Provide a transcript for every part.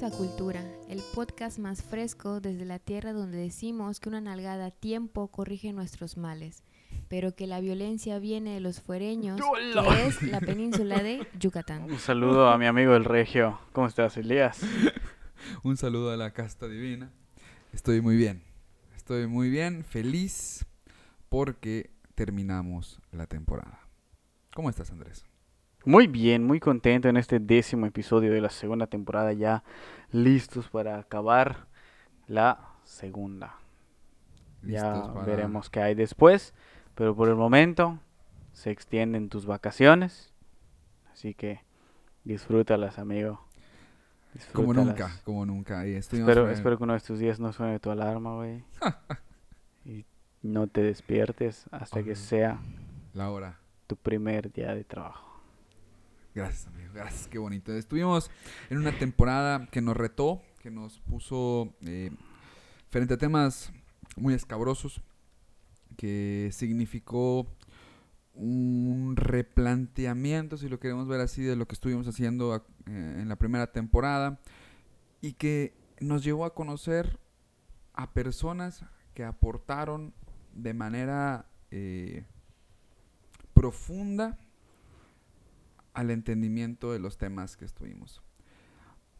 Bienvenidos a Cultura, el podcast más fresco desde la tierra donde decimos que una nalgada a tiempo corrige nuestros males, pero que la violencia viene de los fuereños, que es la península de Yucatán. Un saludo a mi amigo el Regio. ¿Cómo estás, Elías? Un saludo a la casta divina. Estoy muy bien. Estoy muy bien, feliz porque terminamos la temporada. ¿Cómo estás, Andrés? Muy bien, muy contento en este décimo episodio de la segunda temporada, ya listos para acabar la segunda. Ya para- veremos qué hay después, pero por el momento se extienden tus vacaciones, así que disfrútalas, amigo. Como nunca, como nunca. Y Espero, espero que uno de estos días no suene tu alarma, güey. y no te despiertes hasta que sea La hora. tu primer día de trabajo. Gracias, amigo. Gracias, qué bonito. Estuvimos en una temporada que nos retó, que nos puso eh, frente a temas muy escabrosos, que significó un replanteamiento, si lo queremos ver así, de lo que estuvimos haciendo eh, en la primera temporada y que nos llevó a conocer a personas que aportaron de manera eh, profunda al entendimiento de los temas que estuvimos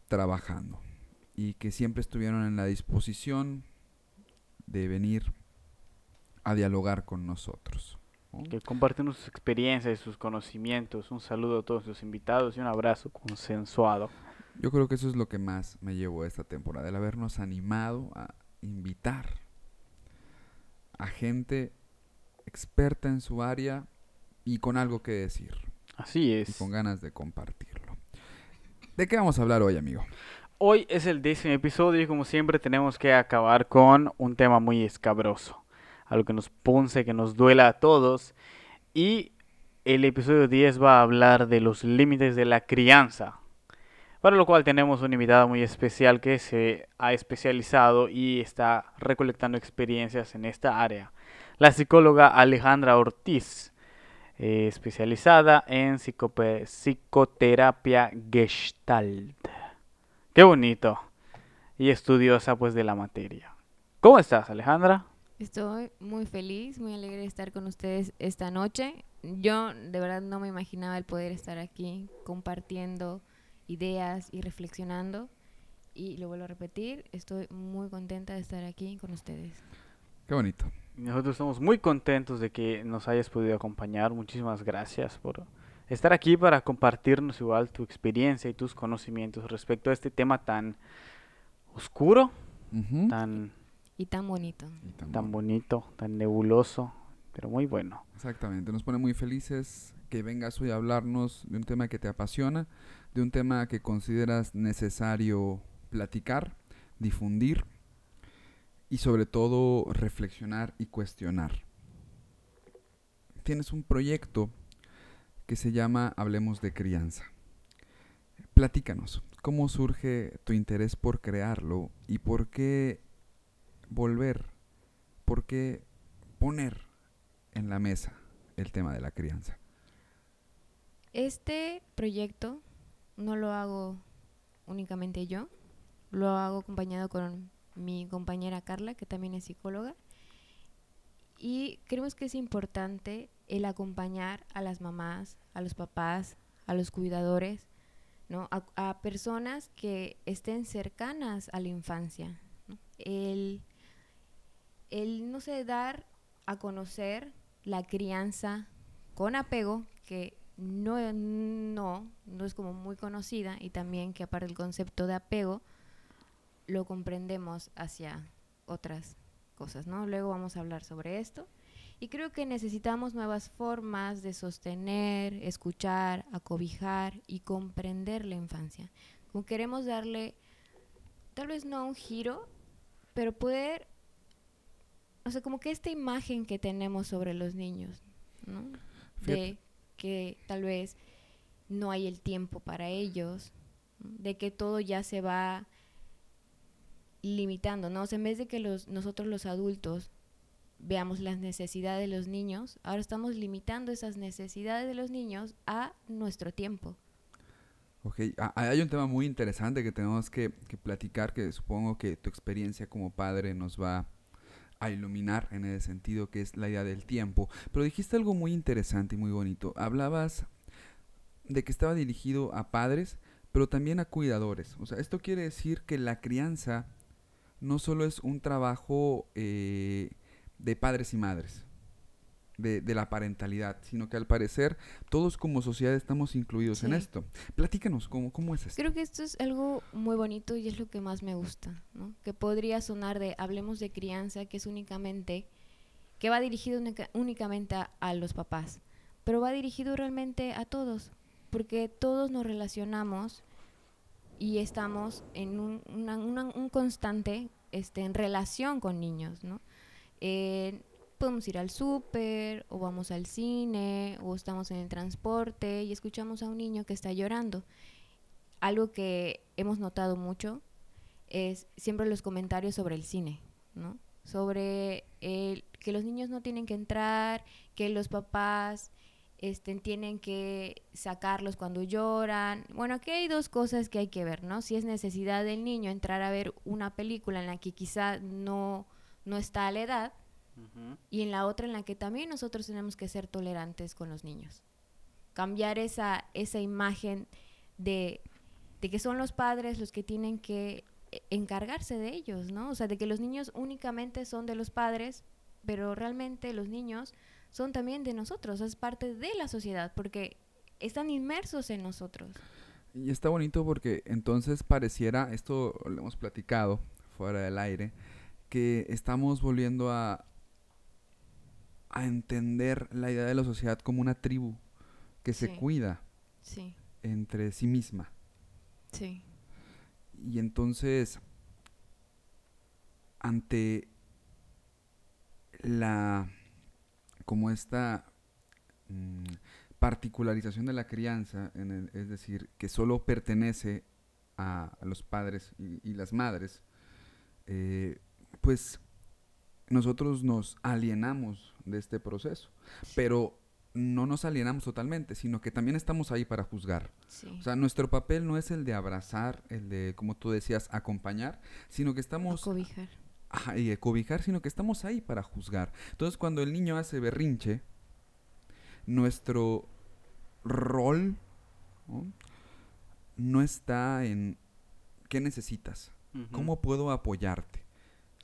trabajando y que siempre estuvieron en la disposición de venir a dialogar con nosotros. ¿no? Que comparten sus experiencias y sus conocimientos. Un saludo a todos los invitados y un abrazo consensuado. Yo creo que eso es lo que más me llevó a esta temporada, el habernos animado a invitar a gente experta en su área y con algo que decir Así y es. con ganas de compartirlo. ¿De qué vamos a hablar hoy, amigo? Hoy es el décimo episodio y como siempre tenemos que acabar con un tema muy escabroso. Algo que nos punce, que nos duela a todos. Y el episodio 10 va a hablar de los límites de la crianza. Para lo cual tenemos una invitada muy especial que se ha especializado y está recolectando experiencias en esta área. La psicóloga Alejandra Ortiz, eh, especializada en psicope- psicoterapia gestalt. Qué bonito. Y estudiosa pues de la materia. ¿Cómo estás, Alejandra? Estoy muy feliz, muy alegre de estar con ustedes esta noche. Yo de verdad no me imaginaba el poder estar aquí compartiendo ideas y reflexionando. Y lo vuelvo a repetir, estoy muy contenta de estar aquí con ustedes. Qué bonito. Nosotros estamos muy contentos de que nos hayas podido acompañar. Muchísimas gracias por estar aquí para compartirnos igual tu experiencia y tus conocimientos respecto a este tema tan oscuro, tan, Y tan bonito. Y tan tan bonito, tan nebuloso, pero muy bueno. Exactamente, nos pone muy felices que vengas hoy a hablarnos de un tema que te apasiona, de un tema que consideras necesario platicar, difundir y sobre todo reflexionar y cuestionar. Tienes un proyecto que se llama Hablemos de Crianza. Platícanos, ¿cómo surge tu interés por crearlo y por qué volver, por qué poner en la mesa el tema de la crianza. Este proyecto no lo hago únicamente yo, lo hago acompañado con mi compañera Carla, que también es psicóloga, y creemos que es importante el acompañar a las mamás, a los papás, a los cuidadores, ¿no? a, personas que estén cercanas a la infancia. El, el, no sé, dar a conocer la crianza con apego, que no, no, no es como muy conocida, y también que aparte del concepto de apego, lo comprendemos hacia otras cosas, ¿no? Luego vamos a hablar sobre esto. Y creo que necesitamos nuevas formas de sostener, escuchar, acobijar y comprender la infancia. Como queremos darle, tal vez no un giro, pero poder, o sea, como que esta imagen que tenemos sobre los niños, ¿no? De que tal vez no hay el tiempo para ellos, de que todo ya se va limitando, sea, en vez de que los, nosotros los adultos veamos las necesidades de los niños, ahora estamos limitando esas necesidades de los niños a nuestro tiempo. Ok, hay un tema muy interesante que tenemos que, que, platicar, que supongo que tu experiencia como padre nos va a iluminar en ese sentido, que es la idea del tiempo. Pero dijiste algo muy interesante y muy bonito. Hablabas de que estaba dirigido a padres, pero también a cuidadores. O sea, esto quiere decir que la crianza no solo es un trabajo eh, de padres y madres, de, la parentalidad, sino que al parecer todos como sociedad estamos incluidos en esto. Platícanos, ¿cómo, ¿cómo es esto? Creo que esto es algo muy bonito y es lo que más me gusta, ¿no? Que podría sonar de, hablemos de crianza, que es únicamente, que va dirigido únicamente a, los papás, pero va dirigido realmente a todos, porque todos nos relacionamos y estamos en un, un constante este, en relación con niños, ¿no? podemos ir al súper o vamos al cine o estamos en el transporte y escuchamos a un niño que está llorando. Algo que hemos notado mucho es siempre los comentarios sobre el cine, ¿no? Sobre el, que los niños no tienen que entrar, que los papás este, tienen que sacarlos cuando lloran. Bueno, aquí hay dos cosas que hay que ver, ¿no? Si es necesidad del niño entrar a ver una película en la que quizá no no está a la edad, y en la otra en la que también nosotros tenemos que ser tolerantes con los niños. Cambiar esa, esa imagen de, que son los padres los que tienen que encargarse de ellos, ¿no? O sea, de que los niños únicamente son de los padres, pero realmente los niños son también de nosotros, es parte de la sociedad, porque están inmersos en nosotros. Y está bonito porque entonces pareciera, esto lo hemos platicado fuera del aire, que estamos volviendo a, a entender la idea de la sociedad como una tribu que se cuida entre sí misma. Sí. Y entonces, ante la, como esta mm, particularización de la crianza, es decir, que solo pertenece a, los padres y, las madres, eh, pues nosotros nos alienamos de este proceso, pero no nos alienamos totalmente, sino que también estamos ahí para juzgar. O sea, nuestro papel no es el de abrazar, el de, como tú decías, acompañar, sino que estamos... cobijar. Ajá, y de cobijar, sino que estamos ahí para juzgar. Entonces, cuando el niño hace berrinche, nuestro rol ¿no? está en qué necesitas, cómo puedo apoyarte.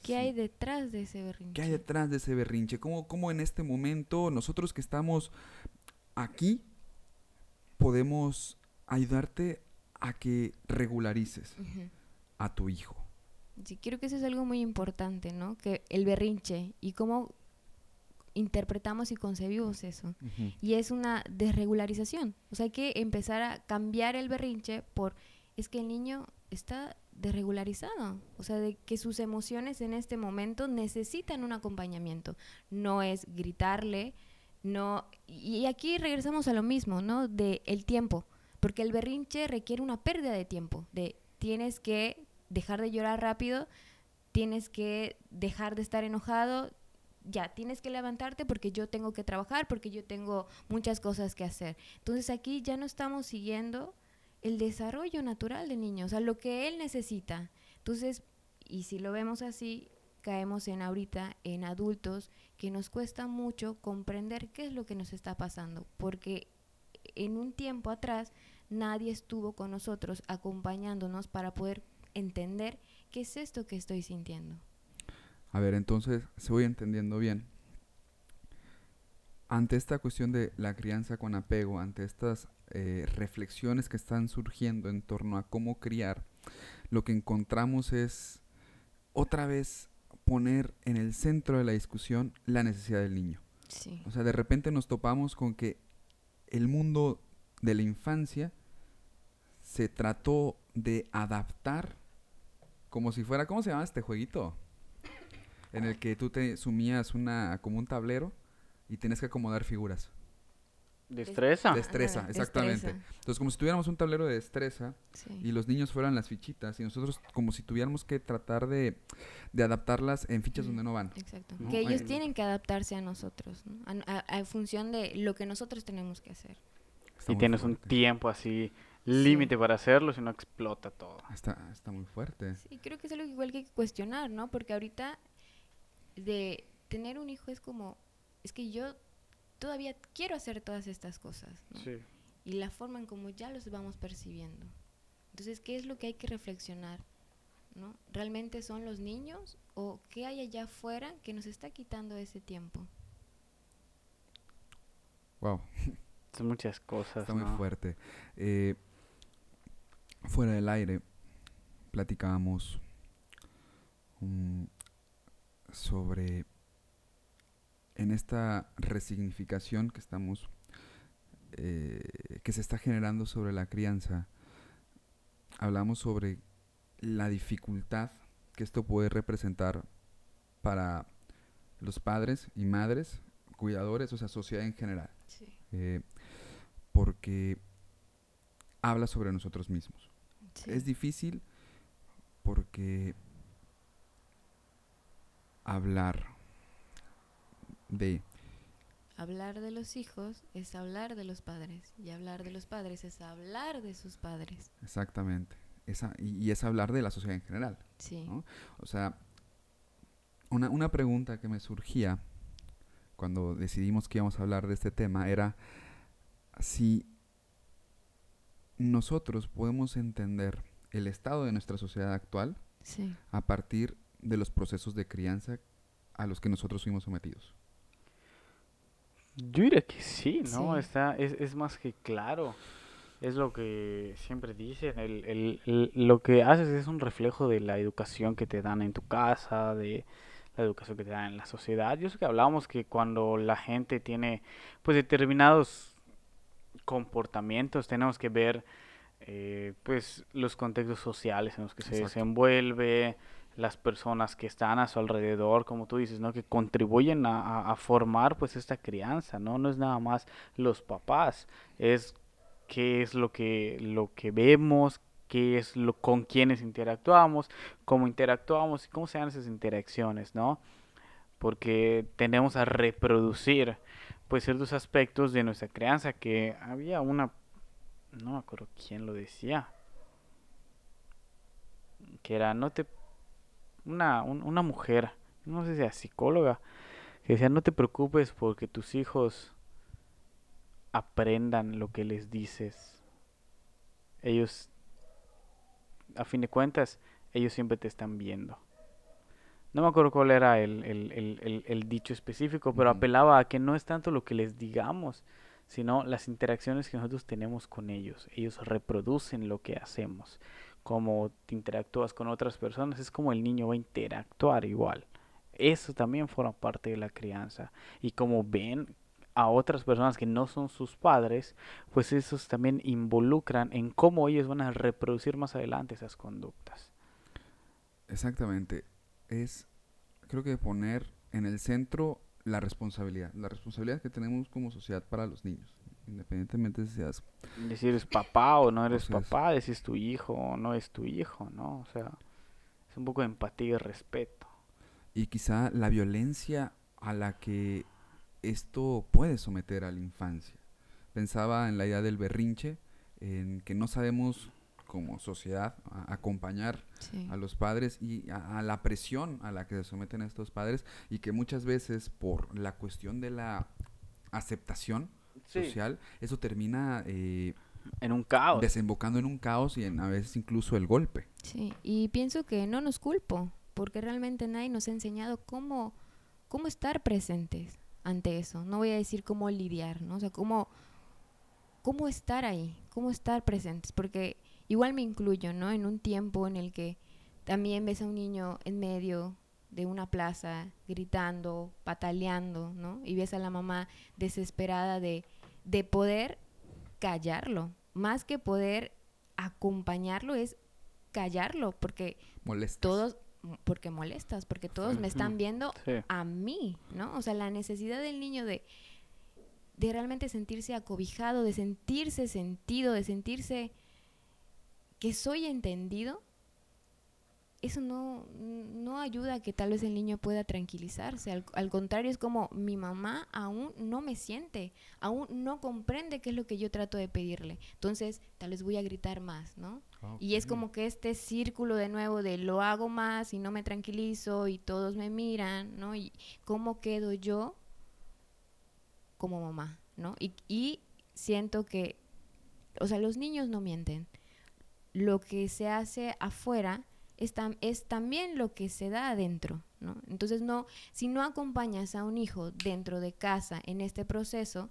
¿Qué hay detrás de ese berrinche? ¿Qué hay detrás de ese berrinche? ¿Cómo, cómo en este momento nosotros que estamos aquí podemos ayudarte a que regularices a tu hijo? Sí, creo que eso es algo muy importante, ¿no? Que el berrinche y cómo interpretamos y concebimos eso. Y es una desregularización. O sea, hay que empezar a cambiar el berrinche por, es que el niño está desregularizado, o sea, de que sus emociones en este momento necesitan un acompañamiento, no es gritarle, no y aquí regresamos a lo mismo, ¿no? De el tiempo, porque el berrinche requiere una pérdida de tiempo, de tienes que dejar de llorar rápido, tienes que dejar de estar enojado, ya, tienes que levantarte porque yo tengo que trabajar, porque yo tengo muchas cosas que hacer. Entonces aquí ya no estamos siguiendo el desarrollo natural del niño, o sea, lo que él necesita. Entonces, y si lo vemos así, caemos en ahorita en adultos que nos cuesta mucho comprender qué es lo que nos está pasando, porque en un tiempo atrás nadie estuvo con nosotros acompañándonos para poder entender qué es esto que estoy sintiendo. A ver, entonces, se voy entendiendo bien, ante esta cuestión de la crianza con apego, ante estas eh, reflexiones que están surgiendo en torno a cómo criar, lo que encontramos es otra vez poner en el centro de la discusión la necesidad del niño. Sí. O sea, de repente nos topamos con que el mundo de la infancia se trató de adaptar como si fuera, ¿cómo se llama este jueguito? En el que tú te sumías una, como un tablero y tienes que acomodar figuras. Destreza. Destreza, Ajá, exactamente. destreza. Entonces, como si tuviéramos un tablero de destreza Sí. y los niños fueran las fichitas y nosotros como si tuviéramos que tratar de, de adaptarlas en fichas donde no van. Exacto. ¿no? Que ellos Ay, tienen que adaptarse a nosotros, ¿no? a, a- a función de lo que nosotros tenemos que hacer. Está Y tienes un tiempo así límite para hacerlo, si no explota todo. Está, está muy fuerte. Sí, creo que es algo que igual que hay que cuestionar, ¿no? Porque ahorita de tener un hijo es como, es que yo todavía quiero hacer todas estas cosas, ¿no? Sí. Y la forma en como ya los vamos percibiendo. Entonces, ¿qué es lo que hay que reflexionar? ¿no? ¿Realmente son los niños o qué hay allá afuera que nos está quitando ese tiempo? Wow, Son muchas cosas. está muy fuerte. Eh, fuera del aire, platicábamos mm, sobre en esta resignificación que estamos eh, que se está generando sobre la crianza hablamos sobre la dificultad que esto puede representar para los padres y madres cuidadores o sea sociedad en general Sí. eh, porque habla sobre nosotros mismos es difícil porque hablar de Hablar de los hijos es hablar de los padres y hablar de los padres es hablar de sus padres. exactamente esa, y, y es hablar de la sociedad en general. Sí. ¿no? O sea, una, una pregunta que me surgía cuando decidimos que íbamos a hablar de este tema era si nosotros podemos entender el estado de nuestra sociedad actual Sí. a partir de los procesos de crianza a los que nosotros fuimos sometidos. Yo diría que sí, ¿no? Sí. Está, es, es más que claro. Es lo que siempre dicen. El, el- el- lo que haces es un reflejo de la educación que te dan en tu casa, de la educación que te dan en la sociedad. Yo sé que hablábamos que cuando la gente tiene pues determinados comportamientos, tenemos que ver eh, pues los contextos sociales en los que se desenvuelve, las personas que están a su alrededor, como tú dices, ¿no? Que contribuyen a formar pues esta crianza, ¿no? No es nada más los papás, es qué es lo que, lo que vemos, qué es lo con quienes interactuamos, cómo interactuamos y cómo se dan esas interacciones, ¿no? Porque tenemos a reproducir pues ciertos aspectos de nuestra crianza que había una no me acuerdo quién lo decía que era no te una un- una mujer no sé si era psicóloga que decía no te preocupes porque tus hijos aprendan lo que les dices ellos a fin de cuentas ellos siempre te están viendo no me acuerdo cuál era el, el- el- dicho específico, pero apelaba a que no es tanto lo que les digamos, sino las interacciones que nosotros tenemos con ellos. Ellos reproducen lo que hacemos. Como te interactúas con otras personas, es como el niño va a interactuar igual. Eso también forma parte de la crianza. Y como ven a otras personas que no son sus padres, pues esos también involucran en cómo ellos van a reproducir más adelante esas conductas. Exactamente. Es, creo que poner en el centro la responsabilidad, la responsabilidad que tenemos como sociedad para los niños, independientemente de si seas eres papá o no eres papá, de si es tu hijo o no es tu hijo, ¿no? O sea, es un poco de empatía y respeto. y quizá la violencia a la que esto puede someter a la infancia. Pensaba en la idea del berrinche, en que no sabemos como sociedad a- acompañar Sí. a los padres y a, a la presión a la que se someten estos padres y que muchas veces por la cuestión de la aceptación social, eso termina eh, En un caos. desembocando en un caos y en a veces incluso el golpe. Sí, y pienso que no nos culpo, porque realmente nadie nos ha enseñado cómo, cómo estar presentes ante eso. No voy a decir cómo lidiar, ¿no? O sea, cómo, cómo estar ahí, cómo estar presentes, porque igual me incluyo, ¿no? En un tiempo en el que también ves a un niño en medio de una plaza gritando, pataleando, ¿no? Y ves a la mamá desesperada de, de poder callarlo, más que poder acompañarlo es callarlo, porque Molestas. todos, porque molestas, porque todos me están viendo Sí. a mí, ¿no? O sea, la necesidad del niño de, de realmente sentirse acobijado, de sentirse sentido, de sentirse que soy entendido, eso no, no ayuda a que tal vez el niño pueda tranquilizarse. Al, al contrario, es como mi mamá aún no me siente, aún no comprende qué es lo que yo trato de pedirle. Entonces, tal vez voy a gritar más, ¿no? Y es como que este círculo de nuevo de lo hago más y no me tranquilizo y todos me miran, ¿no? Y cómo quedo yo como mamá, ¿no? Y, y siento que, o sea, los niños no mienten. Lo que se hace afuera es, es también lo que se da adentro, ¿no? Entonces, no, si no acompañas a un hijo dentro de casa en este proceso,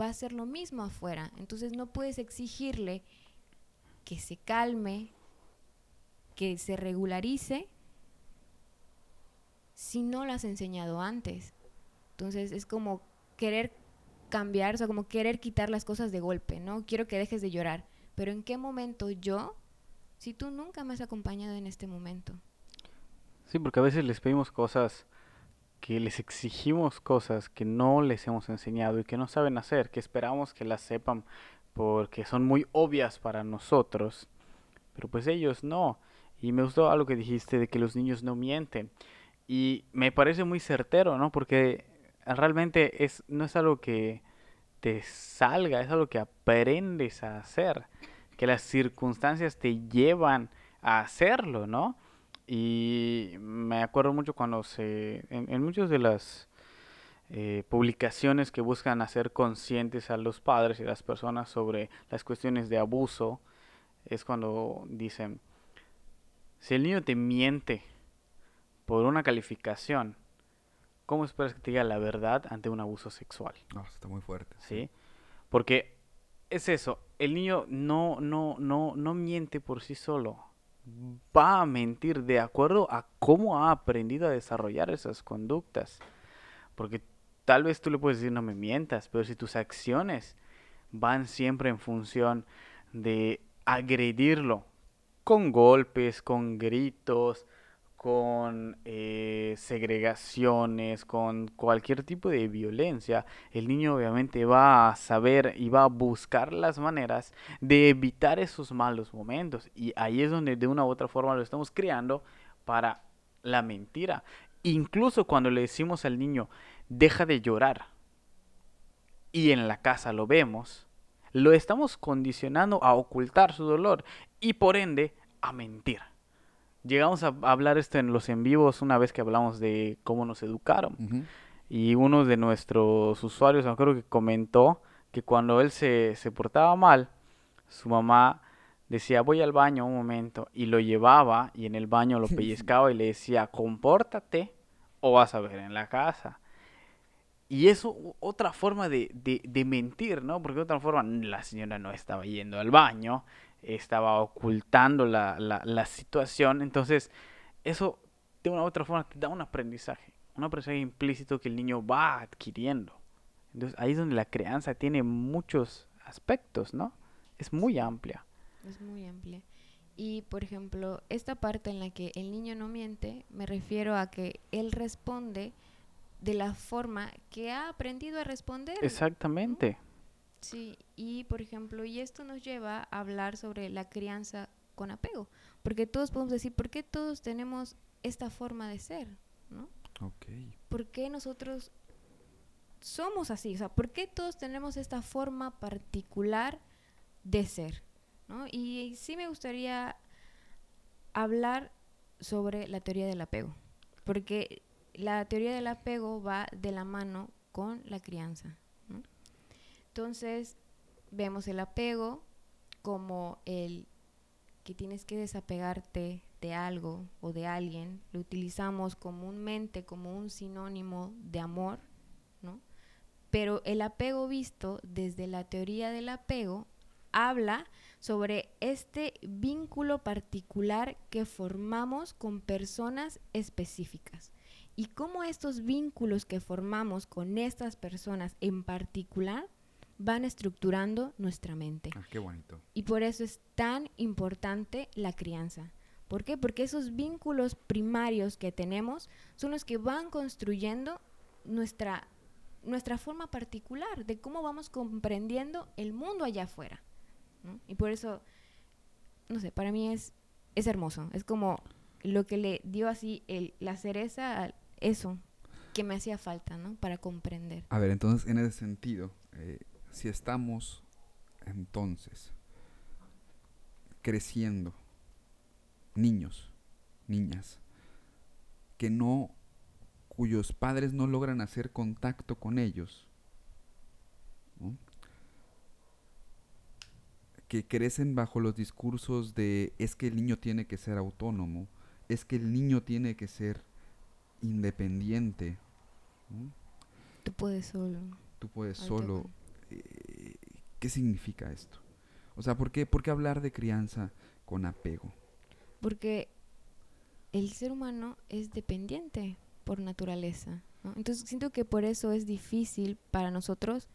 va a ser lo mismo afuera. Entonces, no puedes exigirle que se calme, que se regularice, si no lo has enseñado antes. Entonces es como querer cambiar, o sea, como querer quitar las cosas de golpe, ¿no? Quiero que dejes de llorar, pero ¿en qué momento yo, si tú nunca me has acompañado en este momento? Sí, porque a veces les pedimos cosas que les exigimos cosas que no les hemos enseñado y que no saben hacer, que esperamos que las sepan porque son muy obvias para nosotros, pero pues ellos no. Y me gustó algo que dijiste de que los niños no mienten. Y me parece muy certero, ¿no? Porque realmente es, no es algo que te salga, es algo que aprendes a hacer, que las circunstancias te llevan a hacerlo, ¿no? Y me acuerdo mucho cuando se, en, en muchas de las eh, publicaciones que buscan hacer conscientes a los padres y a las personas sobre las cuestiones de abuso, es cuando dicen, si el niño te miente por una calificación, ¿cómo esperas que te diga la verdad ante un abuso sexual? No, está muy fuerte. ¿sí? Porque es eso, el niño no, no, no, no miente por sí solo. Va a mentir de acuerdo a cómo ha aprendido a desarrollar esas conductas. Porque tal vez tú le puedes decir no me mientas, pero si tus acciones van siempre en función de agredirlo con golpes, con gritos, con eh, segregaciones, con cualquier tipo de violencia, el niño obviamente va a saber y va a buscar las maneras de evitar esos malos momentos. Y ahí es donde de una u otra forma lo estamos creando para la mentira. Incluso cuando le decimos al niño, deja de llorar, y en la casa lo vemos, lo estamos condicionando a ocultar su dolor y por ende a mentir. Llegamos a hablar esto en los en vivos una vez que hablamos de cómo nos educaron. Y uno de nuestros usuarios, me acuerdo que comentó que cuando él se, se portaba mal, su mamá decía, voy al baño un momento, y lo llevaba y en el baño lo pellizcaba y le decía, compórtate o vas a ver en la casa. Y eso, otra forma de, de, de mentir, ¿no? Porque de otra forma la señora no estaba yendo al baño, estaba ocultando la, la, la situación. Entonces, eso de una u otra forma te da un aprendizaje, un aprendizaje implícito que el niño va adquiriendo. Entonces, ahí es donde la crianza tiene muchos aspectos, ¿no? Es muy amplia. Es muy amplia. Y, por ejemplo, esta parte en la que el niño no miente, me refiero a que él responde de la forma que ha aprendido a responder. Exactamente. Sí, y por ejemplo, y esto nos lleva a hablar sobre la crianza con apego, porque todos podemos decir, ¿por qué todos tenemos esta forma de ser? ¿no? Ok. ¿Por qué nosotros somos así? O sea, ¿por qué todos tenemos esta forma particular de ser? ¿no? Y sí me gustaría hablar sobre la teoría del apego, porque la teoría del apego va de la mano con la crianza. Entonces, vemos el apego como el que tienes que desapegarte de algo o de alguien, lo utilizamos comúnmente como un sinónimo de amor, ¿no? Pero el apego visto desde la teoría del apego habla sobre este vínculo particular que formamos con personas específicas y cómo estos vínculos que formamos con estas personas en particular van estructurando nuestra mente. Ah, qué bonito. Y por eso es tan importante la crianza. ¿Por qué? Porque esos vínculos primarios que tenemos son los que van construyendo nuestra, nuestra forma particular de cómo vamos comprendiendo el mundo allá afuera. ¿no? Y por eso, no sé, para mí es, es hermoso. Es como lo que le dio así el, la cereza a eso que me hacía falta, ¿no? Para comprender. A ver, entonces, en ese sentido, eh, si estamos entonces creciendo, niños, niñas, que no, cuyos padres no logran hacer contacto con ellos, ¿no? que crecen bajo los discursos de es que el niño tiene que ser autónomo, es que el niño tiene que ser independiente, ¿no? Tú puedes solo. tú puedes solo. Eh, ¿Qué significa esto? O sea, ¿por qué, por qué hablar de crianza con apego? Porque el ser humano es dependiente por naturaleza. Entonces siento que por eso es difícil para nosotros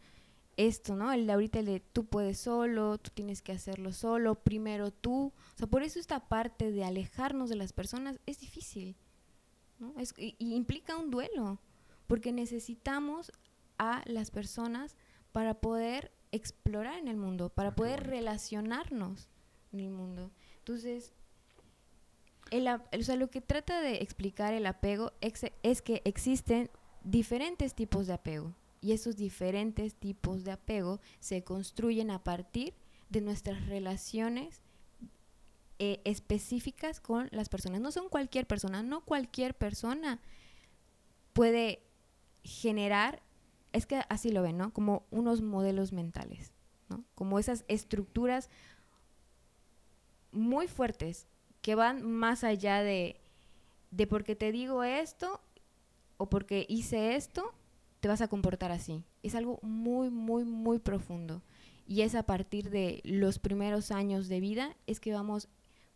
esto, ¿no? El de ahorita el de tú puedes solo, tú tienes que hacerlo solo, primero tú. O sea, por eso esta parte de alejarnos de las personas es difícil. Es, y implica un duelo, porque necesitamos a las personas para poder explorar en el mundo, para Ah, poder relacionarnos en el mundo. Entonces, el, o sea, lo que trata de explicar el apego ex- es que existen diferentes tipos de apego y esos diferentes tipos de apego se construyen a partir de nuestras relaciones eh, específicas con las personas. No son cualquier persona, no cualquier persona puede generar, es que así lo ven, ¿no? Como unos modelos mentales, ¿no? Como esas estructuras muy fuertes que van más allá de, de porque te digo esto o porque hice esto, te vas a comportar así. Es algo muy, muy, muy profundo. Y es a partir de los primeros años de vida es que vamos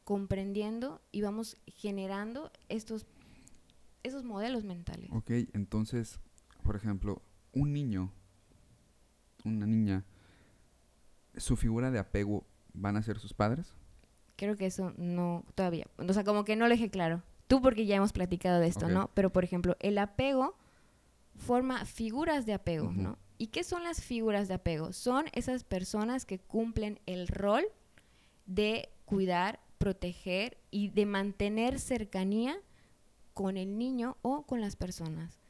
comprendiendo y vamos generando estos esos modelos mentales. Ok, entonces, por ejemplo, un niño, una niña, su figura de apego van a ser sus padres. Creo que eso no todavía, o sea, como que no lo dejé claro. Tú porque ya hemos platicado de esto. ¿no? Pero por ejemplo, el apego forma figuras de apego. ¿no? ¿Y qué son las figuras de apego? Son esas personas que cumplen el rol de cuidar, proteger y de mantener cercanía con el niño o con las personas.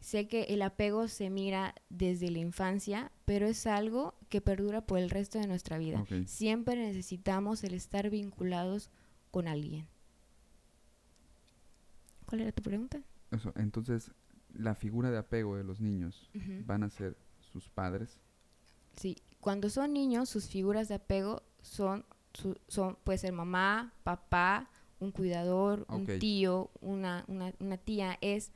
Sé que el apego se mira desde la infancia, pero es algo que perdura por el resto de nuestra vida. Siempre necesitamos el estar vinculados con alguien. ¿Cuál era tu pregunta? Eso, entonces, la figura de apego de los niños van a ser sus padres. Sí, cuando son niños, sus figuras de apego son, su- son puede ser mamá, papá, un cuidador, un tío, una, una, una tía. Es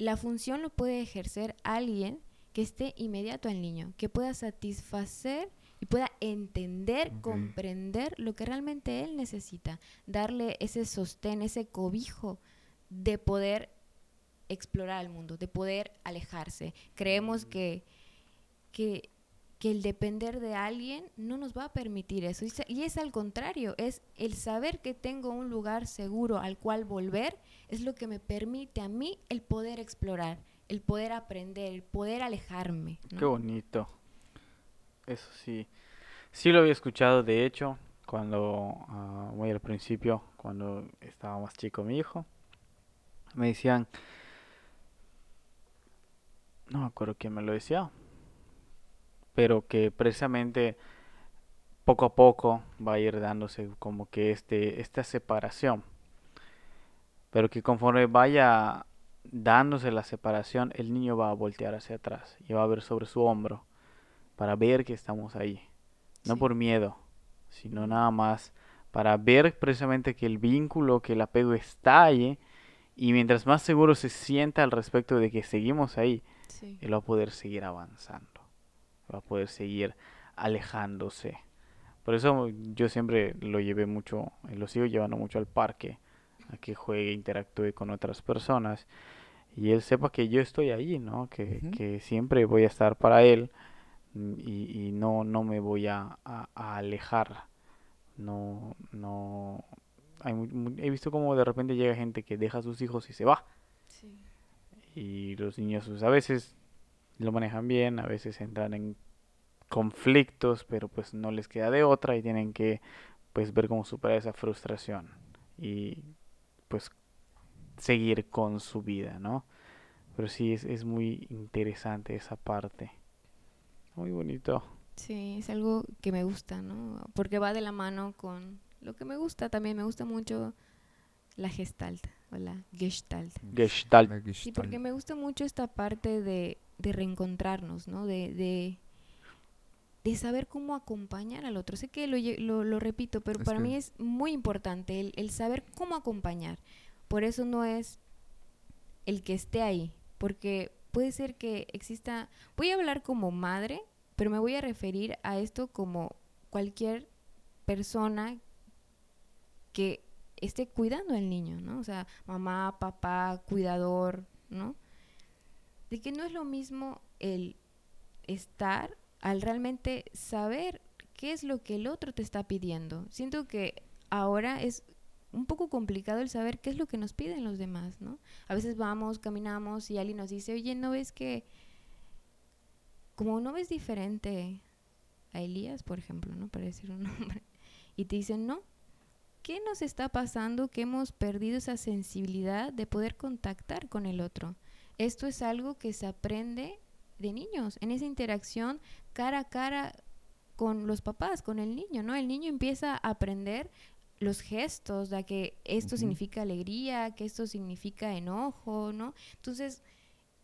la función lo puede ejercer alguien que esté inmediato al niño, que pueda satisfacer y pueda entender, comprender lo que realmente él necesita, darle ese sostén, ese cobijo de poder explorar el mundo, de poder alejarse. Creemos que, que, que el depender de alguien no nos va a permitir eso. Y es al contrario, es el saber que tengo un lugar seguro al cual volver, es lo que me permite a mí el poder explorar, el poder aprender, el poder alejarme. Qué bonito. Eso sí. Sí lo había escuchado, de hecho, cuando, ah, muy al principio, cuando estaba más chico mi hijo, me decían, no me acuerdo quién me lo decía, pero que precisamente poco a poco va a ir dándose como que este, esta separación, pero que conforme vaya dándose la separación, el niño va a voltear hacia atrás y va a ver sobre su hombro para ver que estamos ahí. No Sí. por miedo, sino nada más para ver precisamente que el vínculo, que el apego está ahí y mientras más seguro se sienta al respecto de que seguimos ahí, Sí. él va a poder seguir avanzando, va a poder seguir alejándose. Por eso yo siempre lo llevé mucho, lo sigo llevando mucho al parque, a que juegue, interactúe con otras personas y él sepa que yo estoy ahí, ¿no? Que, que siempre voy a estar para él y, y no, no me voy a, a- a alejar. No, no. Hay he visto como de repente llega gente que deja a sus hijos y se va. Sí. Y los niños pues, a veces lo manejan bien, a veces entran en conflictos, pero pues no les queda de otra y tienen que pues ver cómo superar esa frustración y pues seguir con su vida, ¿no? Pero sí es, es muy interesante esa parte. Muy bonito. Sí, es algo que me gusta, ¿no? Porque va de la mano con lo que me gusta. También me gusta mucho la gestalt o la gestalt. Gestalt. La Sí, porque me gusta mucho esta parte de, de reencontrarnos, ¿no? De, de, de saber cómo acompañar al otro. Sé que lo, lo, lo repito, pero Es para mí es muy importante el, el saber cómo acompañar. Por eso no es el que esté ahí, porque puede ser que exista... Voy a hablar como madre, pero me voy a referir a esto como cualquier persona que esté cuidando al niño, ¿no? O sea, mamá, papá, cuidador, ¿no? De que no es lo mismo el estar al realmente saber qué es lo que el otro te está pidiendo. Siento que ahora es un poco complicado el saber qué es lo que nos piden los demás, ¿no? A veces vamos, caminamos y alguien nos dice, oye, ¿no ves que como no ves diferente a Elías, por ejemplo, ¿no? Para decir un nombre, y te dicen, no, ¿qué nos está pasando que hemos perdido esa sensibilidad de poder contactar con el otro? Esto es algo que se aprende de niños, en esa interacción cara a cara con los papás, con el niño, ¿no? El niño empieza a aprender los gestos, de que esto significa alegría, que esto significa enojo, ¿no? Entonces,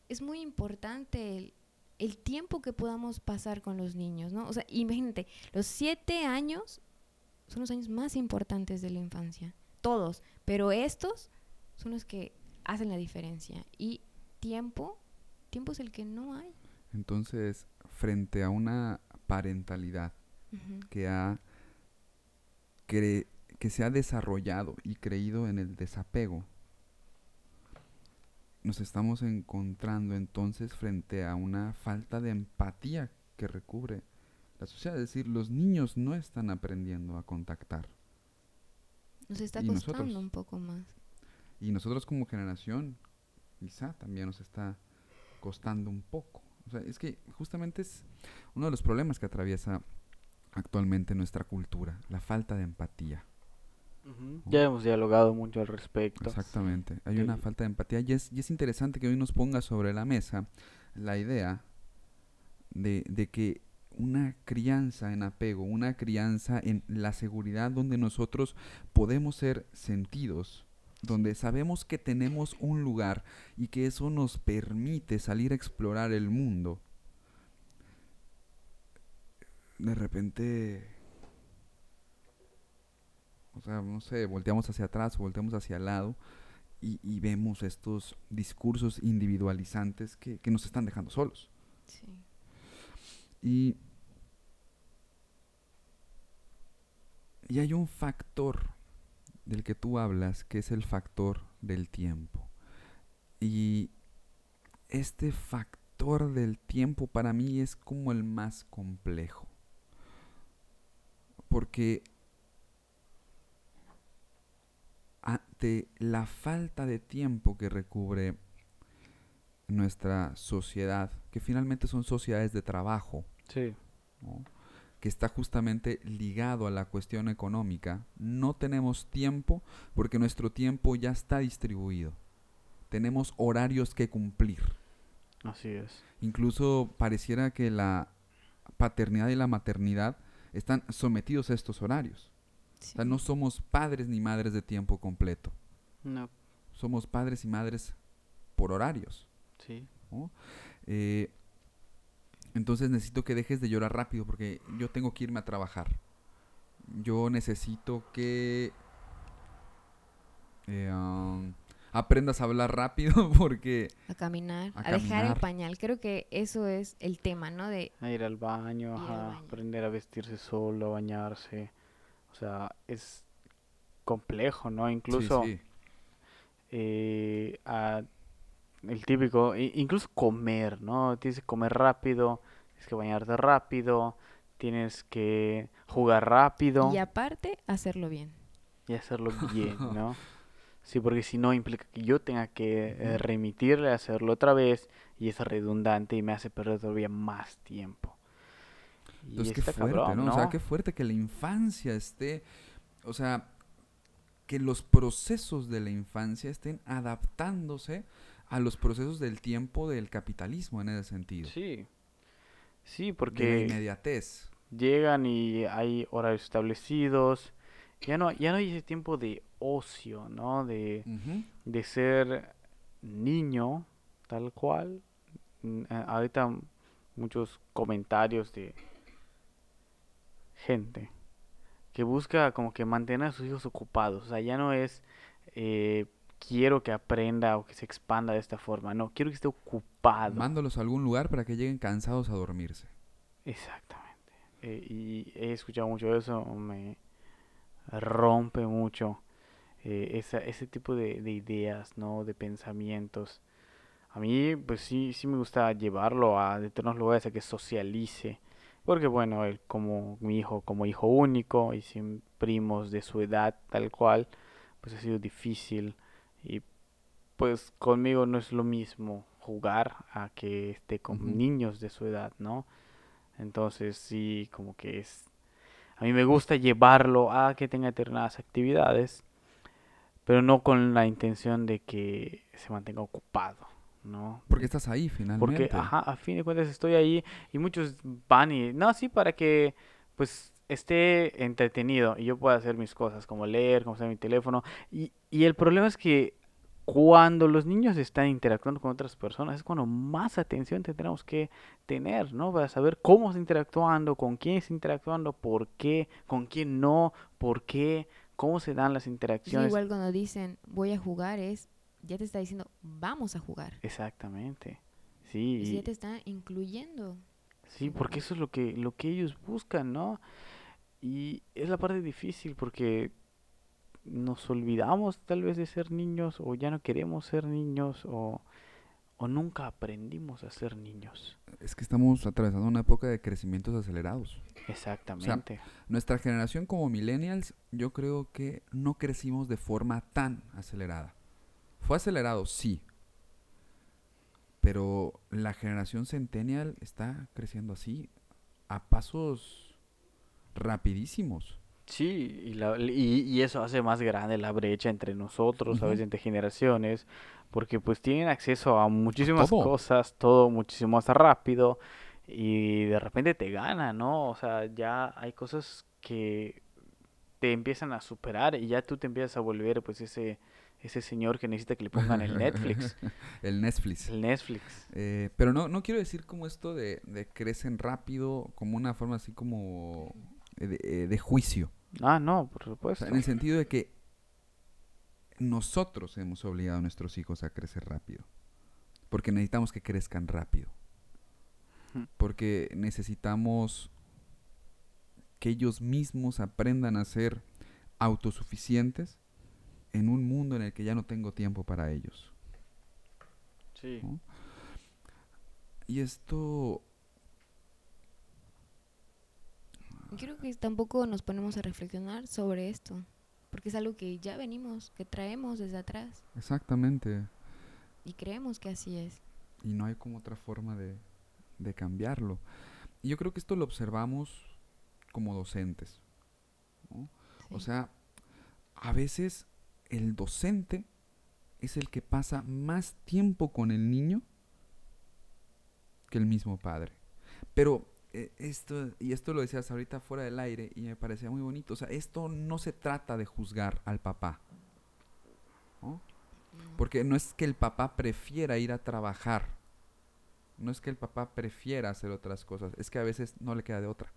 es muy importante el, el tiempo que podamos pasar con los niños, ¿no? O sea, imagínate, los siete años son los años más importantes de la infancia, todos, pero estos son los que hacen la diferencia. Y tiempo, tiempo es el que no hay. Entonces, frente a una parentalidad que ha cre- que se ha desarrollado y creído en el desapego, nos estamos encontrando entonces frente a una falta de empatía que recubre la sociedad. Es decir, los niños no están aprendiendo a contactar. Nos está ¿Y costando nosotros? un poco más. Y nosotros como generación, quizá también nos está costando un poco. O sea, es que justamente es uno de los problemas que atraviesa actualmente nuestra cultura, la falta de empatía. Ya hemos dialogado mucho al respecto. Exactamente. Hay una falta de empatía y es, y es interesante que hoy nos ponga sobre la mesa la idea de, de que una crianza en apego, una crianza en la seguridad donde nosotros podemos ser sentidos, donde sabemos que tenemos un lugar y que eso nos permite salir a explorar el mundo. De repente o sea, no sé, volteamos hacia atrás o volteamos hacia el lado y, y vemos estos discursos individualizantes que, que nos están dejando solos. Sí. Y, y hay un factor del que tú hablas, que es el factor del tiempo. Y este factor del tiempo para mí es como el más complejo. Porque ante la falta de tiempo que recubre nuestra sociedad, que finalmente son sociedades de trabajo, Sí. ¿no? Que está justamente ligado a la cuestión económica, no tenemos tiempo porque nuestro tiempo ya está distribuido. Tenemos horarios que cumplir. Así es. Incluso pareciera que la paternidad y la maternidad están sometidos a estos horarios. O sea, no somos padres ni madres de tiempo completo. No. Somos padres y madres por horarios. Sí. ¿no? Eh, entonces necesito que dejes de llorar rápido porque yo tengo que irme a trabajar. Yo necesito que... eh, um, aprendas a hablar rápido porque... A caminar, A a, dejar el pañal. Creo que eso es el tema, ¿no? De A ir al baño, Ir al ajá, baño. aprender a vestirse solo, a bañarse. O sea, es complejo, ¿no? Sí, Incluso sí. eh, a- el típico, incluso comer, ¿no? Tienes que comer rápido, tienes que bañarte rápido, tienes que jugar rápido y aparte hacerlo bien. y hacerlo bien, ¿no? Sí, porque si no implica que yo tenga que eh, remitirle a hacerlo otra vez y es redundante y me hace perder todavía más tiempo. Y Entonces, qué está fuerte, cabrón, ¿no? O sea, qué fuerte que la infancia esté, o sea, que los procesos de la infancia estén adaptándose a los procesos del tiempo del capitalismo en ese sentido. Sí, sí, De la porque inmediatez. llegan y hay horarios establecidos. Ya no, ya no hay ese tiempo de ocio, ¿no? De, de ser niño, tal cual. Mm, a- Ahorita muchos comentarios de gente que busca como que mantener a sus hijos ocupados. O sea, ya no es eh, quiero que aprenda o que se expanda de esta forma. No, quiero que esté ocupado. Mándalos a algún lugar para que lleguen cansados a dormirse. Exactamente. Eh, y he escuchado mucho eso, me rompe mucho eh, esa, ese tipo de, de ideas, ¿no? De pensamientos. A mí, pues sí, sí me gusta llevarlo a determinados lugares a que socialice. Porque bueno, él como mi hijo, como hijo único y sin primos de su edad tal cual, pues ha sido difícil. Pues conmigo no es lo mismo jugar a que esté con niños de su edad, ¿no? Entonces sí, como que es... A mí me gusta llevarlo a que tenga determinadas actividades, pero no con la intención de que se mantenga ocupado, ¿no? Porque estás ahí finalmente. Porque, ajá, a fin de cuentas estoy ahí y muchos van y, no, sí, para que, pues, esté entretenido y yo pueda hacer mis cosas, como leer, como usar mi teléfono. Y, y el problema es que cuando los niños están interactuando con otras personas es cuando más atención tendremos que tener, ¿no? Para saber cómo está interactuando, con quién está interactuando, por qué, con quién no, por qué, cómo se dan las interacciones. igual cuando dicen voy a jugar es, ya te está diciendo vamos a jugar. Exactamente. Sí, Y y- ya te está incluyendo. Sí, porque eso es lo que, lo que ellos buscan, ¿no? Y es la parte difícil porque nos olvidamos tal vez de ser niños o ya no queremos ser niños o, o nunca aprendimos a ser niños. Es que estamos atravesando una época de crecimientos acelerados. Exactamente. Nuestra generación como millennials, yo creo que no crecimos de forma tan acelerada. Fue acelerado, sí. Pero la generación centennial está creciendo así a pasos rapidísimos. Sí, y, la- y, y eso hace más grande la brecha entre nosotros, a veces entre generaciones, porque pues tienen acceso a muchísimas todo. cosas, todo muchísimo más rápido y de repente te gana, ¿no? O sea, ya hay cosas que te empiezan a superar y ya tú te empiezas a volver pues ese ese señor que necesita que le pongan el Netflix, El Netflix. el Netflix. Eh, pero no, no quiero decir como esto de, de crecen rápido, como una forma así como eh, de, eh, de juicio. Ah, no, por O supuesto. sea, en el sentido de que nosotros hemos obligado a nuestros hijos a crecer rápido. Porque necesitamos que crezcan rápido. Ujú. Porque necesitamos que ellos mismos aprendan a ser autosuficientes en un mundo en el que ya no tengo tiempo para ellos. Sí. ¿no? Y esto Y Creo que tampoco nos ponemos a reflexionar sobre esto, porque es algo que ya venimos, que traemos desde atrás exactamente y creemos que así es. y no hay como otra forma de, de cambiarlo. Y yo creo que esto lo observamos como docentes. ¿no? O Sí. sea, a veces el docente es el que pasa más tiempo con el niño que el mismo padre. Pero esto, y esto lo decías ahorita fuera del aire y me parecía muy bonito. O sea, esto no se trata de juzgar al papá. ¿no? Porque no es que el papá prefiera ir a trabajar. No es que el papá prefiera hacer otras cosas. Es que a veces no le queda de otra.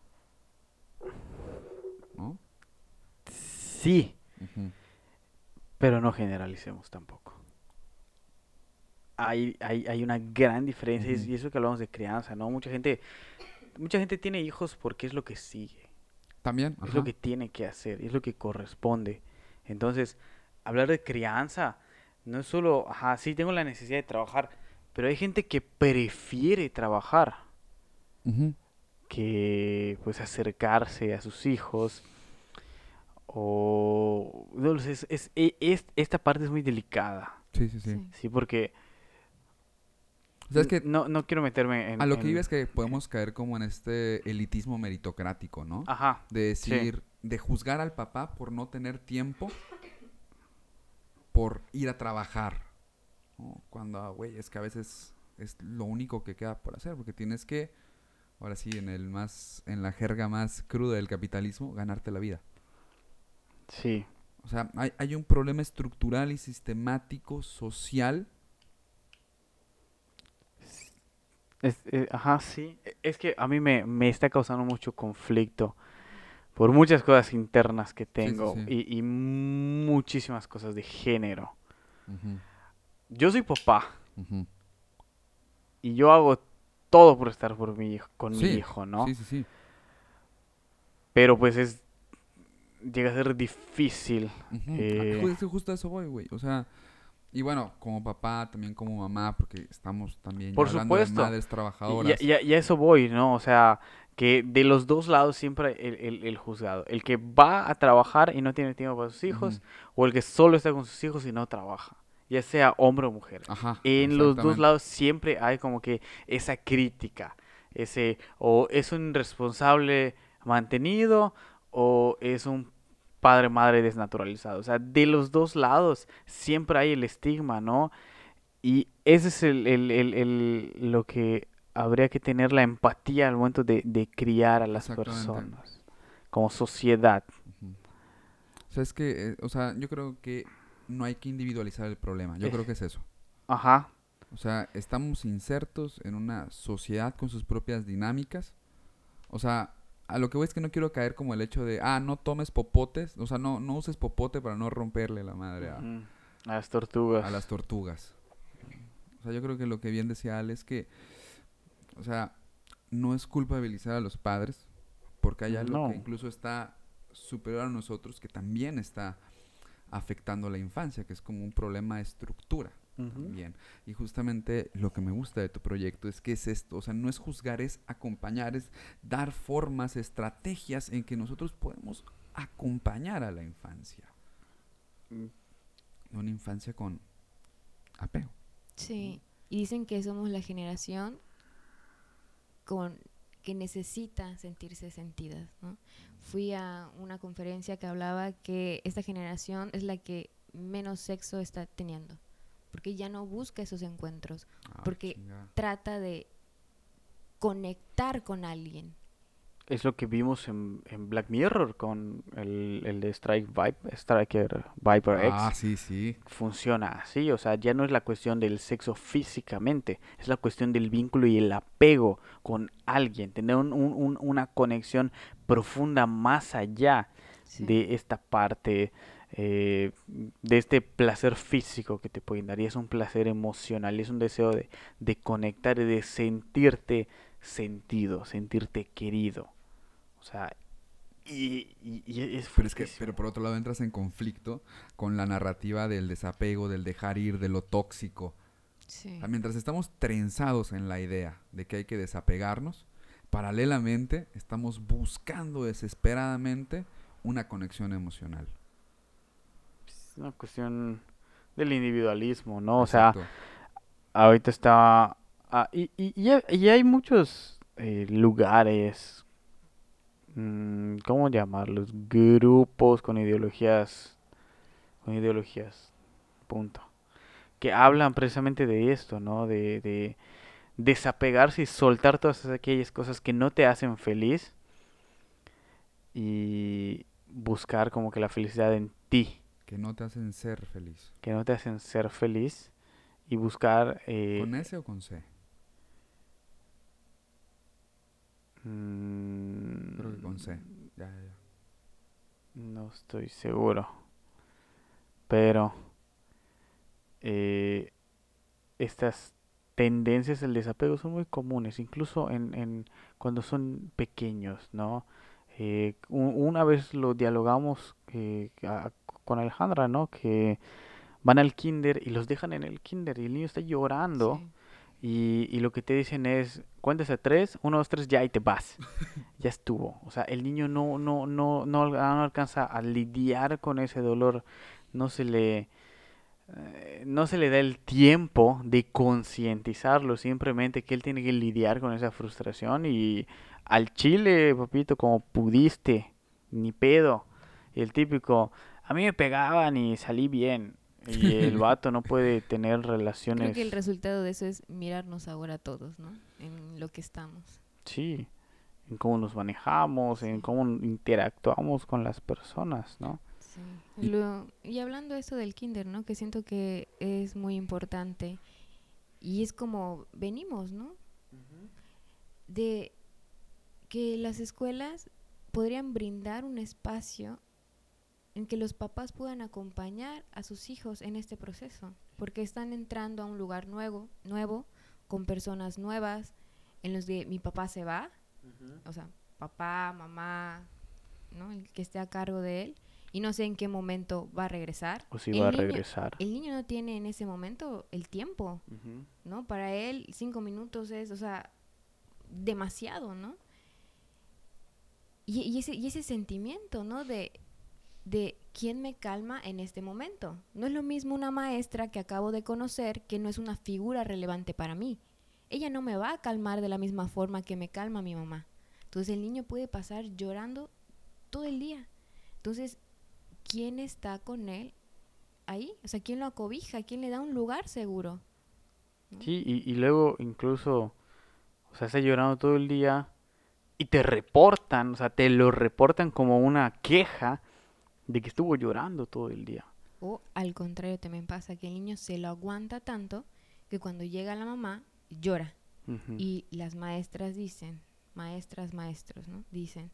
¿No? Sí, pero no generalicemos tampoco. hay, hay, hay una gran diferencia y es- Ujú. y eso que hablamos de crianza, ¿no? Mucha gente, mucha gente tiene hijos porque es lo que sigue, También. es lo que tiene que hacer, es lo que corresponde. Entonces, hablar de crianza no es solo, ajá, sí tengo la necesidad de trabajar, pero hay gente que prefiere trabajar que pues acercarse a sus hijos o no es, es- e- es- esta parte es muy delicada Sí, sí, sí. Sí. sí porque O sea, es que no, no quiero meterme en a lo que iba es que podemos caer como en este elitismo meritocrático, ¿no? ajá De sí. decir, de juzgar al papá por no tener tiempo por ir a trabajar. ¿no? Cuando, ah, güey, es que a veces es lo único que queda por hacer, porque tienes que, ahora sí, en el más, en la jerga más cruda del capitalismo, ganarte la vida. sí O sea, hay, hay un problema estructural y sistemático, social. Es- eh, ajá sí E- es que a mí me, me está causando mucho conflicto por muchas cosas internas que sí, tengo sí. Y, y muchísimas cosas de género yo soy papá y yo hago todo por estar por mi hijo, con mi hijo no Sí, sí, sí. pero pues es llega a ser difícil. Eh, es que justo a eso voy, güey. O sea, y bueno, como papá, también como mamá, porque estamos también Por hablando de supuesto. madres Y, trabajadoras. y y eso voy, ¿no? O sea, que de los dos lados siempre el, el- el juzgado. El que va a trabajar y no tiene tiempo para sus hijos, o el que solo está con sus hijos y no trabaja. Ya sea hombre o mujer. Ajá. En los dos lados siempre hay como que esa crítica. Ese, o es un responsable mantenido, o es un padre madre desnaturalizado. O sea, de los dos lados siempre hay el estigma, ¿no? Y ese es el, el- el- lo que habría que tener la empatía al momento de, de criar a las personas como sociedad. O sea, es que, eh, o sea, yo creo que no hay que individualizar el problema. Yo Eh. creo que es eso. Ajá, O sea, estamos insertos en una sociedad con sus propias dinámicas. O sea, a lo que voy es que no quiero caer como el hecho de, ah, no tomes popotes. O sea, no, no uses popote para no romperle la madre a, las tortugas. a las tortugas. O sea, yo creo que lo que bien decía Ale es que, o sea, no es culpabilizar a los padres, porque hay algo No. que incluso está superior a nosotros, que también está afectando la infancia, que es como un problema de estructura También. Y justamente lo que me gusta de tu proyecto es que es esto, o sea, no es juzgar, es acompañar, es dar formas, estrategias en que nosotros podemos acompañar a la infancia. Mm. Una infancia con apego. Sí, y dicen que somos la generación con que necesita sentirse sentidas, ¿no? Fui a una conferencia que hablaba que esta generación es la que menos sexo está teniendo, porque ya no busca esos encuentros, Ah, Porque- chinga. trata de conectar con alguien. Es lo que vimos en, en Black Mirror con el, el de Strike Viper, Striker Viper X. Ah, sí, sí. funciona así, o sea, ya no es la cuestión del sexo físicamente, es la cuestión del vínculo y el apego con alguien, tener un- un- un- una conexión profunda más allá Sí. de esta parte, eh, de este placer físico que te pueden dar, y es un placer emocional, y es un deseo de, de conectar y de sentirte sentido, sentirte querido, o sea, y, y- y es Pero es que, pero por otro lado entras en conflicto con la narrativa del desapego, del dejar ir, de lo tóxico. Sí. Mientras estamos trenzados en la idea de que hay que desapegarnos, paralelamente estamos buscando desesperadamente una conexión emocional. Una cuestión del individualismo, ¿no? O sea, ahorita está... ah, y, y, y hay- muchos eh, lugares, mm, ¿cómo llamarlos? Grupos con ideologías, con ideologías, punto. Que hablan precisamente de esto, ¿no? De, de desapegarse y soltar todas aquellas cosas que no te hacen feliz y buscar como que la felicidad en ti. Que no te hacen ser feliz. que no te hacen ser feliz y buscar eh, ¿Con S o con C? mm, Creo que con C. Ya, no estoy seguro pero eh, estas tendencias del desapego son muy comunes, incluso en, en cuando son pequeños, ¿no? Eh, una vez lo dialogamos eh, con Alejandra, ¿no? Que van al kinder y los dejan en el kinder y el niño está llorando. Y, y, lo que te dicen es, cuéntese tres, uno, dos, tres, ya y te vas. ya estuvo. O sea, el niño no, no, no, no, no alcanza a lidiar con ese dolor. No se le, eh, no se le da el tiempo de concientizarlo, simplemente que él tiene que lidiar con esa frustración y al chile, papito, como pudiste, ni pedo. El típico, a mí me pegaban y salí bien. Y el vato no puede tener relaciones. Creo que el resultado de eso es mirarnos ahora todos, ¿no? En lo que estamos. Sí, en cómo nos manejamos, en cómo interactuamos con las personas, ¿no? Sí. y hablando de eso del kinder, ¿no? Que siento que es muy importante. Y es como venimos, ¿no? De que las escuelas podrían brindar un espacio en que los papás puedan acompañar a sus hijos en este proceso, porque están entrando a un lugar nuevo, nuevo, con personas nuevas, en los que mi papá se va, o sea, papá, mamá, ¿no? El que esté a cargo de él, y no sé en qué momento va a regresar. O si va a regresar. El niño no tiene en ese momento el tiempo, ¿no? Para él cinco minutos es, o sea, demasiado, ¿no? Y, y, ese, y ese sentimiento, ¿no? De de quién me calma en este momento. No es lo mismo una maestra que acabo de conocer que no es una figura relevante para mí. Ella no me va a calmar de la misma forma que me calma mi mamá. Entonces el niño puede pasar llorando todo el día. Entonces, ¿quién está con él ahí? O sea, ¿quién lo acobija? ¿Quién le da un lugar seguro? Sí, y, y luego incluso, o sea, está llorando todo el día y te reportan, o sea, te lo reportan como una queja de que estuvo llorando todo el día. O al contrario también pasa que el niño se lo aguanta tanto que cuando llega la mamá llora. Y las maestras dicen, maestras, maestros, ¿no? Dicen,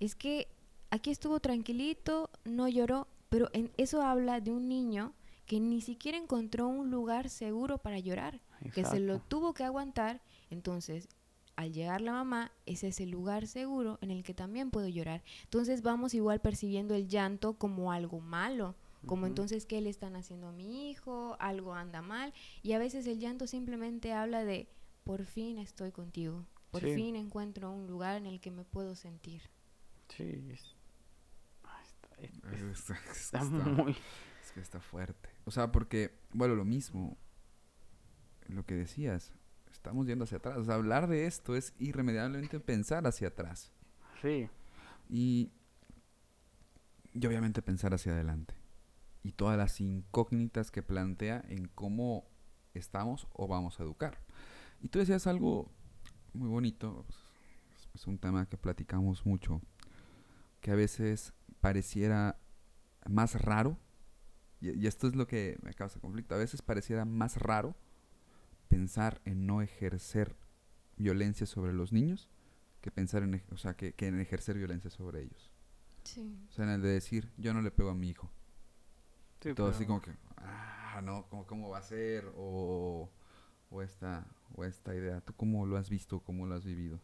es que aquí estuvo tranquilito, no lloró, pero en eso habla de un niño que ni siquiera encontró un lugar seguro para llorar, que se lo tuvo que aguantar. Entonces, al llegar la mamá, ese es el lugar seguro en el que también puedo llorar. Entonces vamos igual percibiendo el llanto como algo malo, como entonces qué le están haciendo a mi hijo, algo anda mal, y a veces el llanto simplemente habla de por fin estoy contigo, por fin encuentro un lugar en el que me puedo sentir. Sí, es, está, muy... Es que está fuerte. O sea, porque, bueno, lo mismo, lo que decías, estamos yendo hacia atrás. hablar de esto es irremediablemente pensar hacia atrás. Sí. Y, y obviamente pensar hacia adelante. Y todas las incógnitas que plantea en cómo estamos o vamos a educar. Y tú decías algo muy bonito, es un tema que platicamos mucho, que a veces pareciera más raro, y, y esto es lo que me causa conflicto, a veces pareciera más raro pensar en no ejercer violencia sobre los niños que pensar en, o sea, que, en ejercer violencia sobre ellos. Sí. O sea, en el de decir, yo no le pego a mi hijo. todo así como que, ah, no, ¿cómo, va a ser? O, o, esta, o esta idea. ¿Tú cómo lo has visto? ¿Cómo lo has vivido?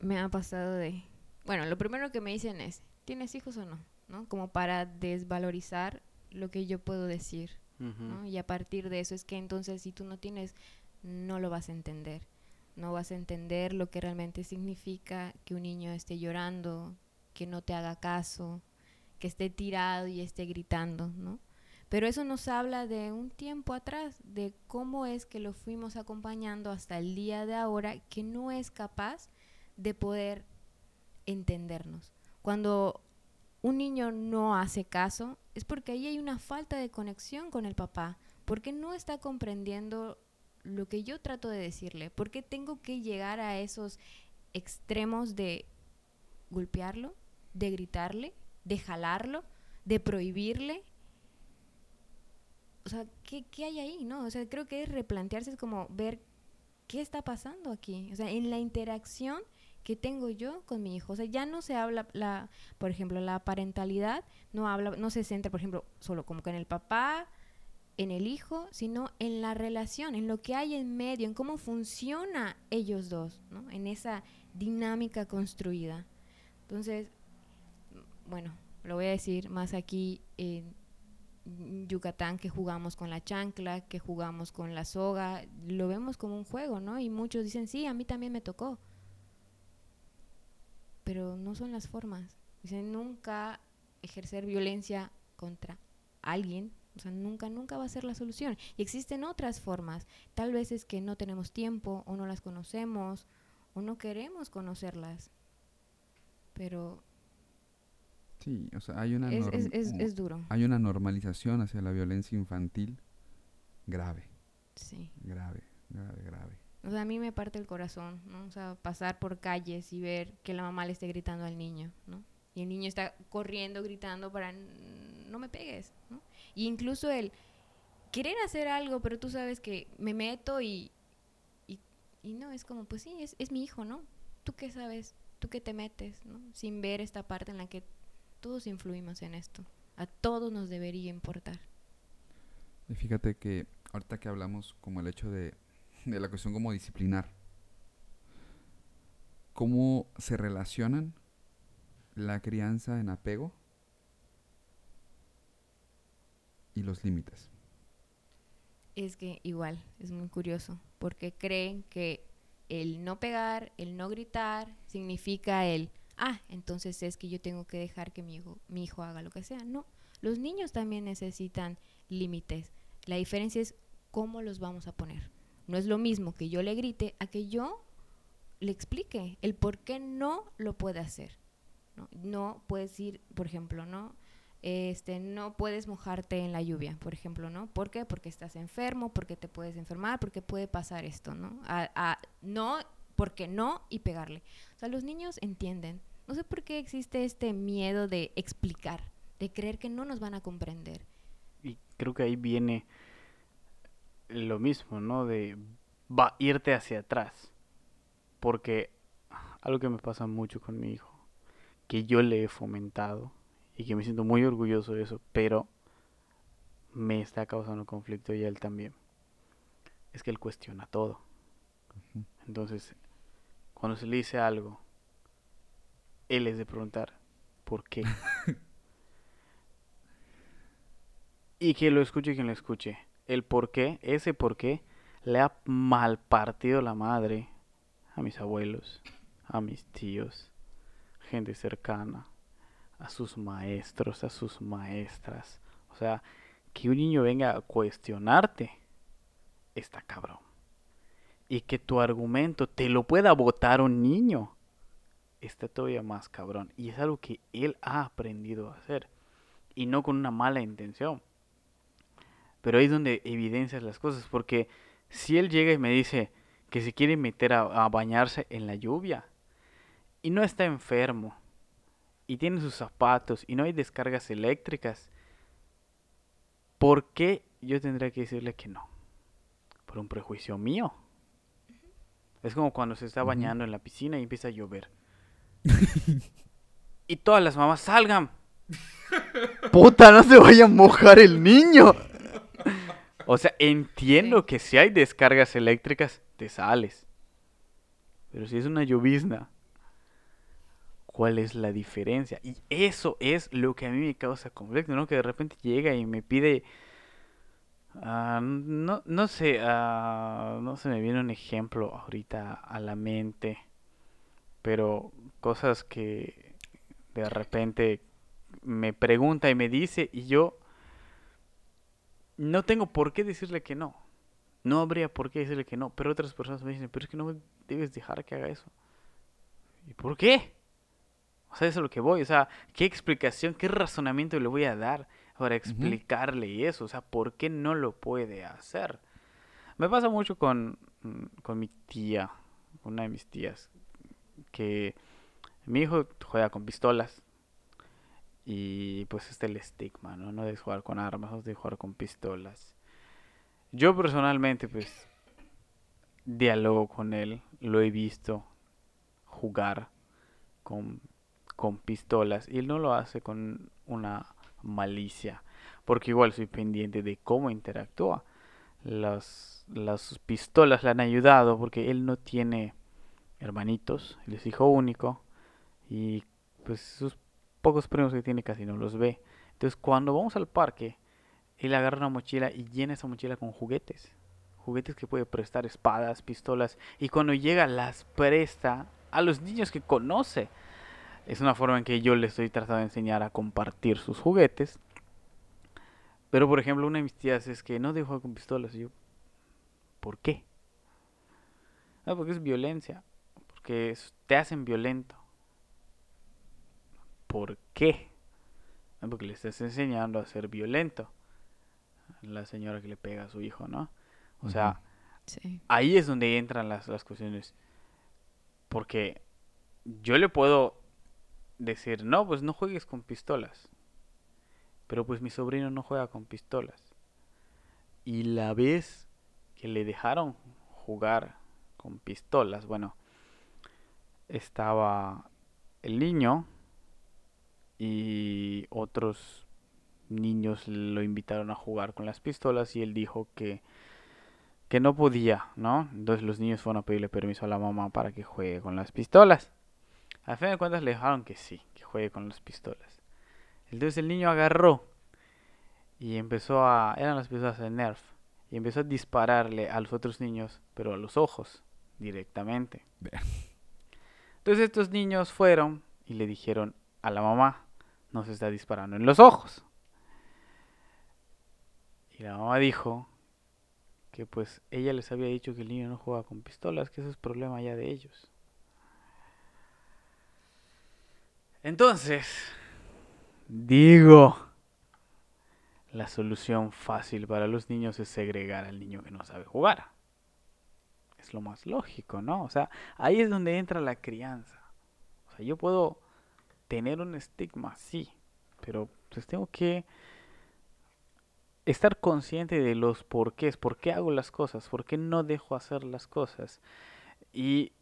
Me ha pasado de... Bueno, lo primero que me dicen es, ¿tienes hijos o no? ¿No? Como para desvalorizar lo que yo puedo decir. Y a partir de eso es que entonces si tú no tienes, no lo vas a entender. No vas a entender lo que realmente significa que un niño esté llorando, que no te haga caso, que esté tirado y esté gritando, ¿no? Pero eso nos habla de un tiempo atrás, de cómo es que lo fuimos acompañando hasta el día de ahora, que no es capaz de poder entendernos. Cuando un niño no hace caso, es porque ahí hay una falta de conexión con el papá, porque no está comprendiendo lo que yo trato de decirle, porque tengo que llegar a esos extremos de golpearlo, de gritarle, de jalarlo, de prohibirle. O sea, ¿qué, ¿qué, hay ahí? ¿no? O sea, creo que es replantearse, es como ver qué está pasando aquí. O sea, en la interacción ¿Qué tengo yo con mi hijo? O sea, ya no se habla, la, por ejemplo, la parentalidad no habla, no se centra, por ejemplo, solo como que en el papá en el hijo, sino en la relación, en lo que hay en medio, en cómo funciona ellos dos, ¿no? en esa dinámica construida. Entonces, bueno, lo voy a decir más aquí en Yucatán que jugamos con la chancla, que jugamos con la soga, lo vemos como un juego, ¿no? Y muchos dicen, sí, a mí también me tocó. Pero no son las formas. Dicen, nunca ejercer violencia contra alguien, o sea, nunca, nunca va a ser la solución. Y existen otras formas. Tal vez es que no tenemos tiempo o no las conocemos o no queremos conocerlas. Pero Sí, o sea, hay una, es, norm- es, es, es duro. hay una normalización hacia la violencia infantil grave, Sí. grave, grave, grave. O sea, a mí me parte el corazón, ¿no? O sea, pasar por calles y ver que la mamá le esté gritando al niño, ¿no? Y el niño está corriendo, gritando para "N- no me pegues, ¿no? Y incluso el querer hacer algo, pero tú sabes que me meto y, y, y no, es como, pues sí, es, es mi hijo, ¿no? ¿Tú qué sabes? ¿Tú qué te metes, ¿no? Sin ver esta parte en la que todos influimos en esto. A todos nos debería importar. Y fíjate que ahorita que hablamos como el hecho de, de la cuestión como disciplinar, cómo se relacionan la crianza en apego y los límites. es que igual es muy curioso porque creen que el no pegar, el no gritar significa el ah, entonces es que yo tengo que dejar que mi hijo, mi hijo haga lo que sea. No, los niños también necesitan límites. La diferencia es cómo los vamos a poner. No es lo mismo que yo le grite a que yo le explique el por qué no lo puede hacer. No, puedes ir, por ejemplo, ¿no? este, no puedes mojarte en la lluvia, por ejemplo, ¿no? ¿Por qué? Porque estás enfermo, porque te puedes enfermar, porque puede pasar esto, ¿no? A, a- no, porque no y pegarle. O sea, los niños entienden. No sé por qué existe este miedo de explicar, de creer que no nos van a comprender. Y creo que ahí viene lo mismo, ¿no? De va irte hacia atrás. Porque algo que me pasa mucho con mi hijo, que yo le he fomentado y que me siento muy orgulloso de eso, pero me está causando conflicto y él también. Es que él cuestiona todo. Entonces, cuando se le dice algo, él es de preguntar, ¿por qué? y que lo escuche quien lo escuche. El por qué, ese por qué, le ha mal partido la madre a mis abuelos, a mis tíos, gente cercana, a sus maestros, a sus maestras. O sea, que un niño venga a cuestionarte, está cabrón. Y que tu argumento te lo pueda votar un niño, está todavía más cabrón. Y es algo que él ha aprendido a hacer. Y no con una mala intención. Pero ahí es donde evidencias las cosas. Porque si él llega y me dice que se quiere meter a, a bañarse en la lluvia y no está enfermo y tiene sus zapatos y no hay descargas eléctricas, ¿por qué yo tendría que decirle que no? Por un prejuicio mío. Es como cuando se está bañando en la piscina y empieza a llover. y todas las mamás salgan. Puta, no se vaya a mojar el niño. O sea, entiendo Sí. que si hay descargas eléctricas, te sales. Pero si es una llovizna, ¿cuál es la diferencia? Y eso es lo que a mí me causa conflicto, ¿no? Que de repente llega y me pide... ah, no, no sé, ah, no se me viene un ejemplo ahorita a la mente, pero cosas que de repente me pregunta y me dice y yo no tengo por qué decirle que no. No habría por qué decirle que no, pero otras personas me dicen, pero es que no debes dejar que haga eso. ¿Y por qué? O sea, eso es lo que voy. O sea, ¿qué explicación, qué razonamiento le voy a dar para explicarle eso? O sea, ¿por qué no lo puede hacer? Me pasa mucho con, mm, con mi tía, una de mis tías, que mi hijo juega con pistolas. Y pues este es el estigma, ¿no? No debes jugar con armas, no debes jugar con pistolas. Yo personalmente, pues, dialogo con él, lo he visto jugar con, con pistolas y él no lo hace con una malicia. porque igual soy pendiente de cómo interactúa. Las, las pistolas le han ayudado porque él no tiene hermanitos, él es hijo único y pues sus pocos primos que tiene casi no los ve. Entonces cuando vamos al parque, él agarra una mochila y llena esa mochila con juguetes. Juguetes que puede prestar, espadas, pistolas. Y cuando llega las presta a los niños que conoce. Es una forma en que yo le estoy tratando de enseñar a compartir sus juguetes. Pero por ejemplo, una de mis tías es que no dejo con pistolas. Y yo, ¿por qué? No, porque es violencia. Porque te hacen violento. ¿Por qué? porque le estás enseñando a ser violento. La señora que le pega a su hijo, ¿no? O sea, ahí es donde entran las, las cuestiones. Porque yo le puedo decir, no, pues no juegues con pistolas. Pero pues mi sobrino no juega con pistolas. Y la vez que le dejaron jugar con pistolas, bueno, estaba el niño y otros niños lo invitaron a jugar con las pistolas y él dijo que que no podía, ¿no? Entonces los niños fueron a pedirle permiso a la mamá para que juegue con las pistolas. A fin de cuentas le dejaron que sí, que juegue con las pistolas. Entonces el niño agarró y empezó a... eran las pistolas de Nerf. Y empezó a dispararle a los otros niños, pero a los ojos, directamente. Entonces estos niños fueron y le dijeron a la mamá, nos está disparando en los ojos. Y la mamá dijo que pues ella les había dicho que el niño no juega con pistolas, que eso es problema ya de ellos. Entonces, digo, la solución fácil para los niños es segregar al niño que no sabe jugar. Es lo más lógico, ¿no? O sea, ahí es donde entra la crianza. O sea, yo puedo tener un estigma, sí, pero pues tengo que estar consciente de los porqués, por qué hago las cosas, por qué no dejo hacer las cosas y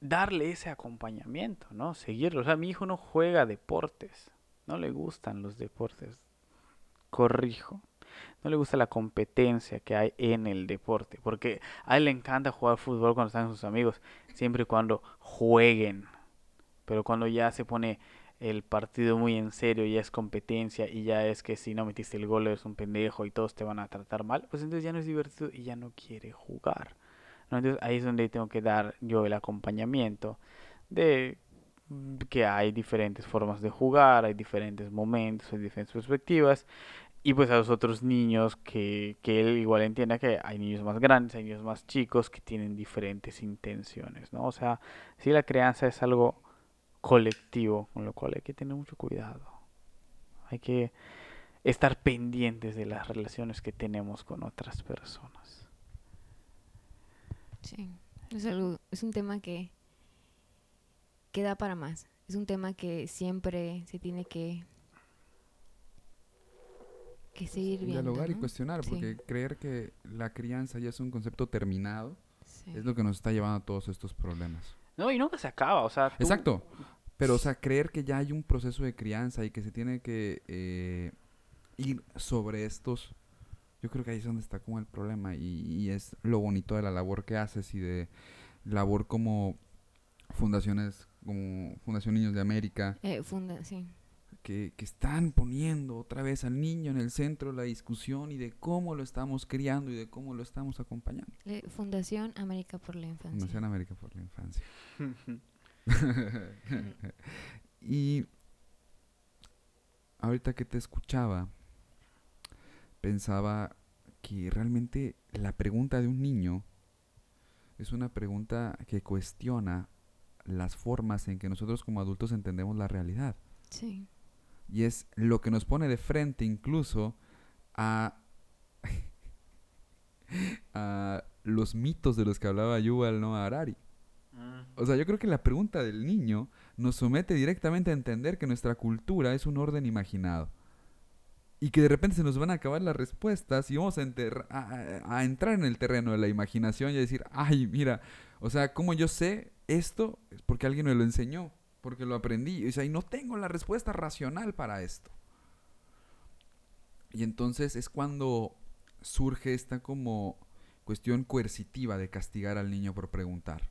darle ese acompañamiento, ¿no? Seguirlo. O sea, mi hijo no juega deportes, no le gustan los deportes. Corrijo. No le gusta la competencia que hay en el deporte, porque a él le encanta jugar fútbol cuando están sus amigos, siempre y cuando jueguen. Pero cuando ya se pone el partido muy en serio, ya es competencia y ya es que si no metiste el gol eres un pendejo y todos te van a tratar mal, pues entonces ya no es divertido y ya no quiere jugar. Entonces ahí es donde tengo que dar yo el acompañamiento de que hay diferentes formas de jugar, hay diferentes momentos, hay diferentes perspectivas y pues a los otros niños que, que él igual entienda que hay niños más grandes, hay niños más chicos que tienen diferentes intenciones, ¿no? O sea, si la crianza es algo colectivo, con lo cual hay que tener mucho cuidado. Hay que estar pendientes de las relaciones que tenemos con otras personas. Sí, es, algo, es un tema que, que da para más. Es un tema que siempre se tiene que, que seguir viendo. Dialogar y cuestionar, porque creer que la crianza ya es un concepto terminado es lo que nos está llevando a todos estos problemas. No, y nunca se acaba, o sea... Exacto. Pero, o sea, creer que ya hay un proceso de crianza y que se tiene que eh, ir sobre estos, yo creo que ahí es donde está como el problema y, es lo bonito de la labor que haces y de labor como fundaciones, como Fundación Niños de América. Eh, funda, sí. Que, que, están poniendo otra vez al niño en el centro de la discusión y de cómo lo estamos criando y de cómo lo estamos acompañando. Fundación América por la Infancia. Fundación América por la Infancia. y ahorita que te escuchaba, pensaba que realmente la pregunta de un niño es una pregunta que cuestiona las formas en que nosotros como adultos entendemos la realidad. Sí. Y es lo que nos pone de frente incluso a, a los mitos de los que hablaba Yuval Noah Harari. O sea, yo creo que la pregunta del niño nos somete directamente a entender que nuestra cultura es un orden imaginado. Y que de repente se nos van a acabar las respuestas y vamos a, entrar en el terreno de la imaginación y a decir, ay, mira, o sea, como yo sé esto? Es porque alguien me lo enseñó, porque lo aprendí. O sea, y no tengo la respuesta racional para esto. Y entonces es cuando surge esta como cuestión coercitiva de castigar al niño por preguntar.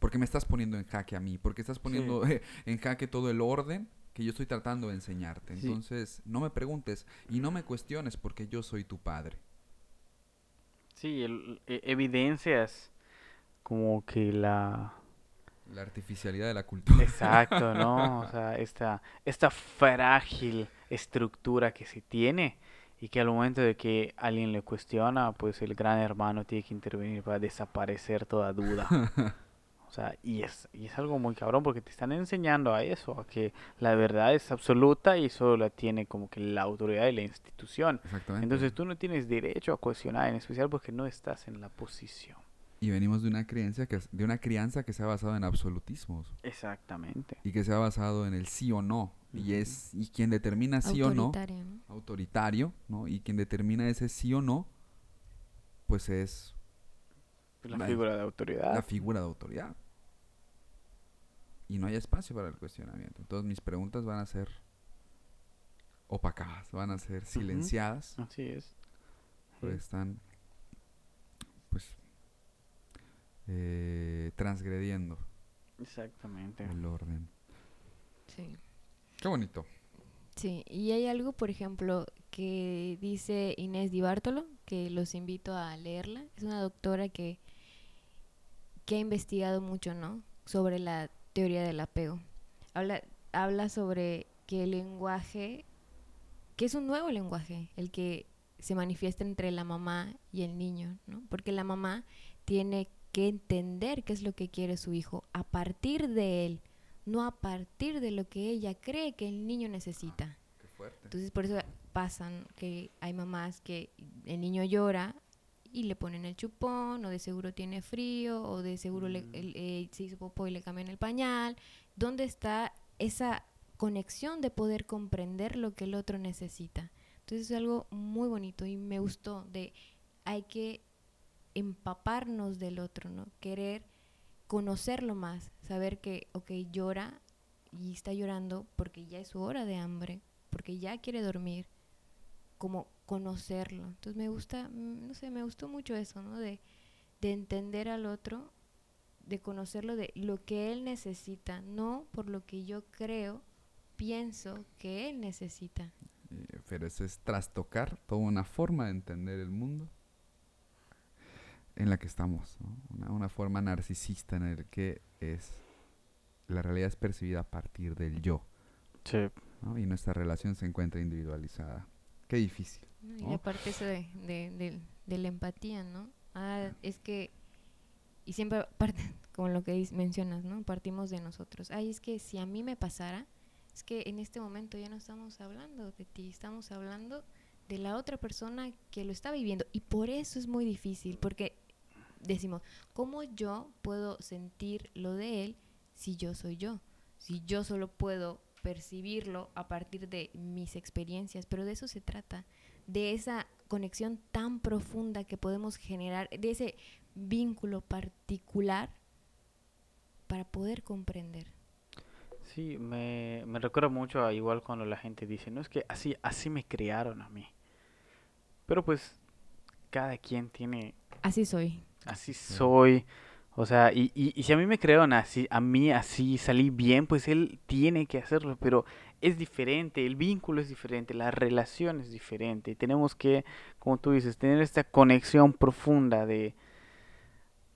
Porque me estás poniendo en jaque a mí, porque estás poniendo en jaque todo el orden que yo estoy tratando de enseñarte. Sí. Entonces, no me preguntes y no me cuestiones porque yo soy tu padre. Sí, el- e- evidencias como que la... La artificialidad de la cultura. Exacto, ¿no? O sea, esta, esta frágil estructura que se tiene y que al momento de que alguien le cuestiona, pues el gran hermano tiene que intervenir para desaparecer toda duda. O sea, y es, y es algo muy cabrón porque te están enseñando a eso, a que la verdad es absoluta y solo la tiene como que la autoridad y la institución. Exactamente. Entonces tú no tienes derecho a cuestionar, en especial porque no estás en la posición. y venimos de una crianza que de una crianza que se ha basado en absolutismos Exactamente. y que se ha basado en el sí o no y Ujú. es y quien determina sí o no Autoritaria, ¿no? autoritario, ¿no? Y quien determina ese sí o no pues es Pues La figura de autoridad. la figura de autoridad. Y no hay espacio para el cuestionamiento. Entonces mis preguntas van a ser opacadas, van a ser silenciadas, Así es. porque están pues eh, transgrediendo Exactamente. el orden. Sí. Qué bonito. Sí, y hay algo, por ejemplo, que dice Inés Di Bartolo, que los invito a leerla. Es una doctora que, que ha investigado mucho, ¿no? Sobre la teoría del apego. Habla, habla sobre que el lenguaje, que es un nuevo lenguaje, el que se manifiesta entre la mamá y el niño, ¿no? Porque la mamá tiene que entender qué es lo que quiere su hijo a partir de él, no a partir de lo que ella cree que el niño necesita. Qué fuerte. Entonces por eso pasan que hay mamás que el niño llora y le ponen el chupón, o de seguro tiene frío, o de seguro le, Mm. el- eh, se hizo popó y le cambian el pañal. ¿Dónde está esa conexión de poder comprender lo que el otro necesita? Entonces es algo muy bonito y me gustó de hay que empaparnos del otro, ¿no? Querer conocerlo más, saber que, ok, llora y está llorando porque ya es su hora de hambre, porque ya quiere dormir, como conocerlo. Entonces me gusta, mm, no sé, me gustó mucho eso, ¿no? De, de entender al otro, de conocerlo de lo que él necesita, no por lo que yo creo, pienso que él necesita. Eh, Pero eso es trastocar toda una forma de entender el mundo en la que estamos, ¿no? una, una forma narcisista en el que es la realidad es percibida a partir del yo Sí. ¿no? y nuestra relación se encuentra individualizada. Qué difícil. Y ¿no? aparte eso de, de, de- de la empatía, ¿no? Ah, es que, y siempre parte, como lo que mencionas, ¿no? Partimos de nosotros. Ay, es que si a mí me pasara, es que en este momento ya no estamos hablando de ti, estamos hablando de la otra persona que lo está viviendo. Y por eso es muy difícil, porque decimos, ¿cómo yo puedo sentir lo de él si yo soy yo? Si yo solo puedo percibirlo a partir de mis experiencias, pero de eso se trata, de esa conexión tan profunda que podemos generar, de ese vínculo particular para poder comprender. Sí, me, me recuerda mucho a igual cuando la gente dice, no es que así, así me criaron a mí. Pero pues cada quien tiene, Así soy. así soy. O sea, y, y, y si a mí me crearon así, a mí así salí bien, pues él tiene que hacerlo, pero es diferente, el vínculo es diferente, la relación es diferente. y Tenemos que, como tú dices, tener esta conexión profunda de,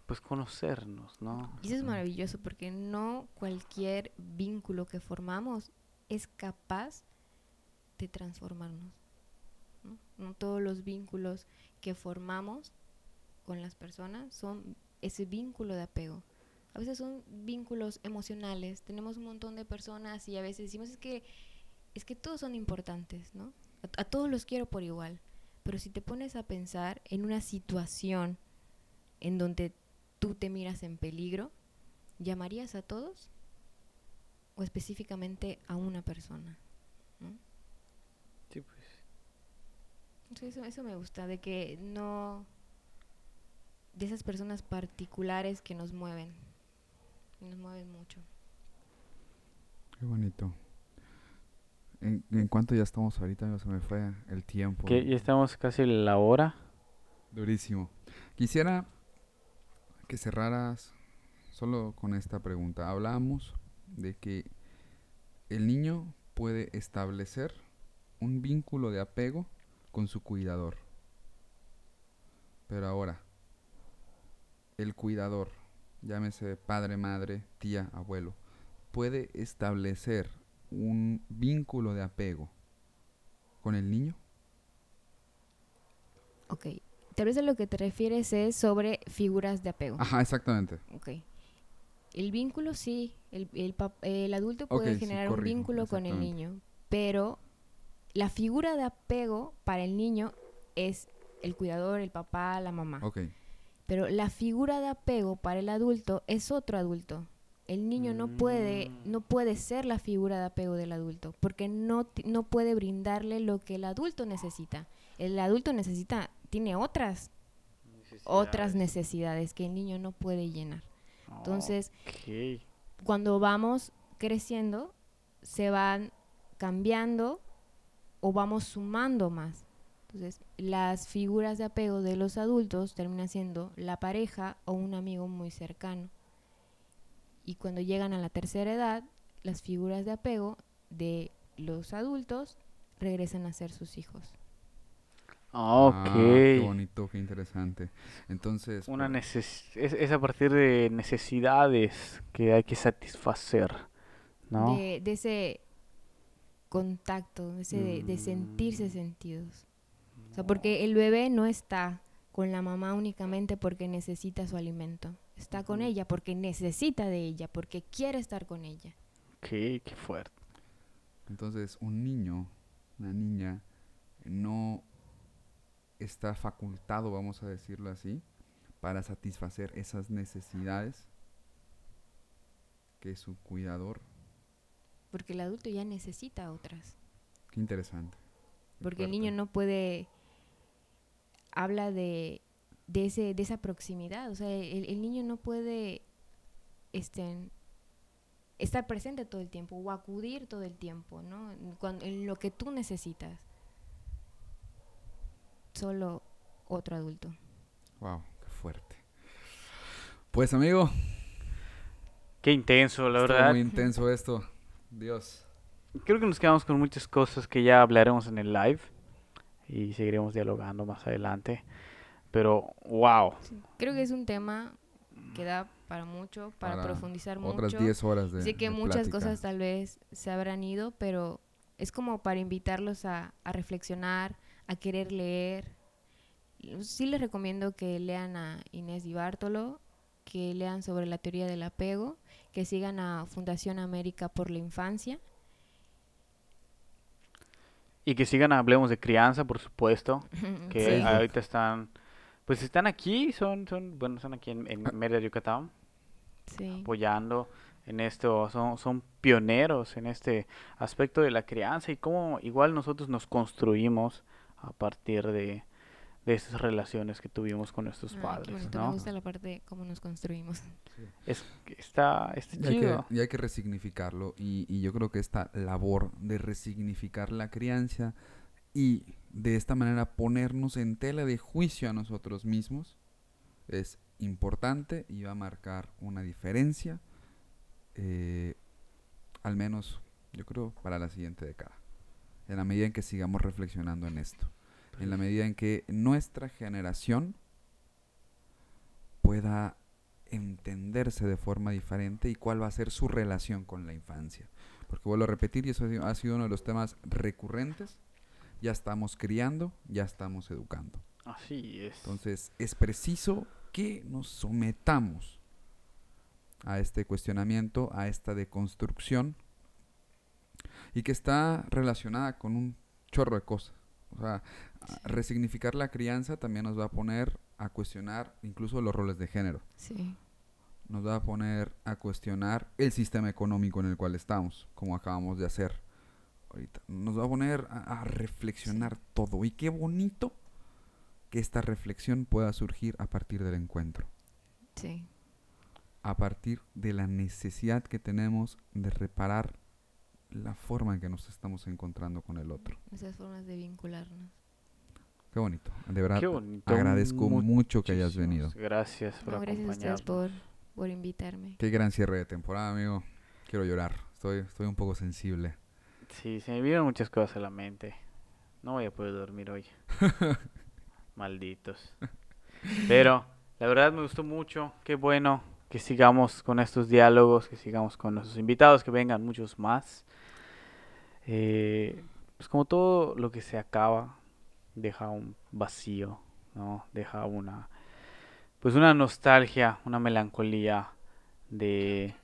pues, conocernos, ¿no? Y eso es maravilloso porque no cualquier vínculo que formamos es capaz de transformarnos. ¿no? No todos los vínculos que formamos con las personas son ese vínculo de apego. A veces son vínculos emocionales. Tenemos un montón de personas y a veces decimos es que es que todos son importantes, ¿no? A, a todos los quiero por igual. Pero si te pones a pensar en una situación en donde tú te miras en peligro, ¿llamarías a todos? ¿O específicamente a una persona? ¿no? Sí, pues. Eso, eso me gusta, de que no... de esas personas particulares que nos mueven, que nos mueven mucho. Qué bonito. ¿En, en cuánto ya estamos ahorita? amigo? Se me fue el tiempo. Que ya estamos casi la hora. Durísimo. Quisiera que cerraras solo con esta pregunta. Hablamos de que el niño puede establecer un vínculo de apego con su cuidador. Pero ahora, el cuidador, llámese padre, madre, tía, abuelo, puede establecer un vínculo de apego con el niño. Ok. Tal vez a lo que te refieres es sobre figuras de apego. Ajá, exactamente. Ok. El vínculo sí, el, el, el adulto puede sí, generar un vínculo con el niño, pero la figura de apego para el niño es el cuidador, el papá, la mamá. Pero la figura de apego para el adulto es otro adulto. El niño no puede, Mm. no puede ser la figura de apego del adulto, porque no, no puede brindarle lo que el adulto necesita. El adulto necesita, tiene otras, otras necesidades que el niño no puede llenar. Entonces, cuando vamos creciendo, se van cambiando o vamos sumando más. Entonces, las figuras de apego de los adultos terminan siendo la pareja o un amigo muy cercano. Y cuando llegan a la tercera edad, las figuras de apego de los adultos regresan a ser sus hijos. Ok. Ah, qué bonito, qué interesante. Entonces, Una neces es, es a partir de necesidades que hay que satisfacer, ¿no? De, de ese contacto, de, ese de, de sentirse Mm. sentidos. O sea, porque el bebé no está con la mamá únicamente porque necesita su alimento. Está con ella porque necesita de ella, porque quiere estar con ella. Ok, qué fuerte. entonces un niño, una niña, no está facultado, vamos a decirlo así, para satisfacer esas necesidades que su cuidador. Porque el adulto ya necesita otras. Qué interesante. qué Porque el niño no puede. Habla de, de, ese, de esa proximidad. O sea, el, el niño no puede este, estar presente todo el tiempo o acudir todo el tiempo, ¿no? En cuan- en lo que tú necesitas. Solo otro adulto. Wow, qué fuerte. Pues amigo, Qué intenso, la verdad. muy intenso esto. Dios. Creo que nos quedamos con muchas cosas que ya hablaremos en el live y seguiremos dialogando más adelante. Pero, wow. Creo que es un tema que da para mucho, para, Para profundizar Otras mucho. 10 horas de Sé que de muchas plática. cosas tal vez se habrán ido, pero es como para invitarlos a, a reflexionar, a querer leer. Sí les recomiendo que lean a Inés Di Bartolo, que lean sobre la teoría del apego, que sigan a Fundación América por la Infancia. Y que sigan, hablemos de crianza, por supuesto. Que Sí. Ahorita están, pues están aquí, son, son, bueno, están aquí en, en Mérida, Yucatán, Sí. apoyando en esto, son, son pioneros en este aspecto de la crianza y cómo igual nosotros nos construimos a partir de, de esas relaciones que tuvimos con nuestros qué padres, Me ¿no? gusta la parte de cómo nos construimos. Es, está, está Y hay, que, chido. y hay que resignificarlo. Y, y yo creo que esta labor de resignificar la crianza y de esta manera ponernos en tela de juicio a nosotros mismos es importante y va a marcar una diferencia, eh, al menos yo creo para la siguiente década. En la medida en que sigamos reflexionando en esto. En la medida en que nuestra generación pueda entenderse de forma diferente y cuál va a ser su relación con la infancia. Porque vuelvo a repetir, y eso ha sido- uno de los temas recurrentes, ya estamos criando, ya estamos educando. Así es. Entonces es preciso que nos sometamos a este cuestionamiento, a esta deconstrucción, y que está relacionada con un chorro de cosas. O sea, resignificar la crianza también nos va a poner a cuestionar incluso los roles de género Sí. nos va a poner a cuestionar el sistema económico en el cual estamos, como acabamos de hacer ahorita. Nos va a poner a, a reflexionar todo. Y qué bonito que esta reflexión pueda surgir a partir del encuentro, Sí. a partir de la necesidad que tenemos de reparar la forma en que nos estamos encontrando con el otro. Esas formas de vincularnos. Qué bonito. De verdad, Qué bonito. agradezco mucho que hayas venido. Gracias por No, gracias a ustedes por, por invitarme. Qué gran cierre de temporada, amigo. Quiero llorar. Estoy, estoy un poco sensible. Sí, se me vienen muchas cosas a la mente. No voy a poder dormir hoy. Malditos. Pero la verdad me gustó mucho. Qué bueno que sigamos con estos diálogos, que sigamos con nuestros invitados, que vengan muchos más. Eh, pues como todo lo que se acaba, deja un vacío, ¿no? Deja una, pues una nostalgia, una melancolía de,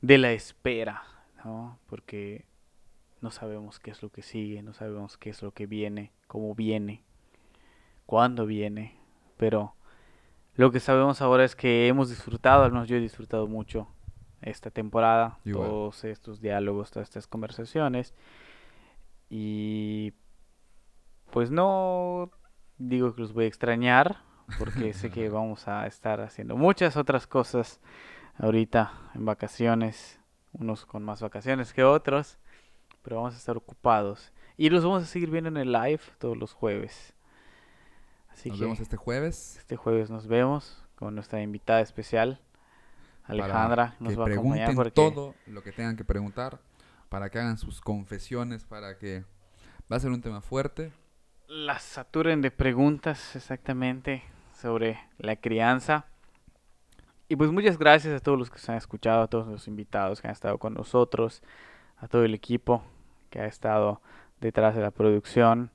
de la espera, ¿no? Porque no sabemos qué es lo que sigue, no sabemos qué es lo que viene, cómo viene, cuándo viene, pero lo que sabemos ahora es que hemos disfrutado, al menos yo he disfrutado mucho esta temporada, Igual. todos estos diálogos, todas estas conversaciones, y pues no digo que los voy a extrañar, porque sé que vamos a estar haciendo muchas otras cosas ahorita en vacaciones, unos con más vacaciones que otros, pero vamos a estar ocupados. Y los vamos a seguir viendo en el live todos los jueves. Así Nos que vemos este jueves. este jueves nos vemos con nuestra invitada especial, para Alejandra, nos que va a acompañar porque todo lo que tengan que preguntar, para que hagan sus confesiones, para que va a ser un tema fuerte. La saturen de preguntas exactamente sobre la crianza. Y pues muchas gracias a todos los que se han escuchado, a todos los invitados que han estado con nosotros, a todo el equipo que ha estado detrás de la producción,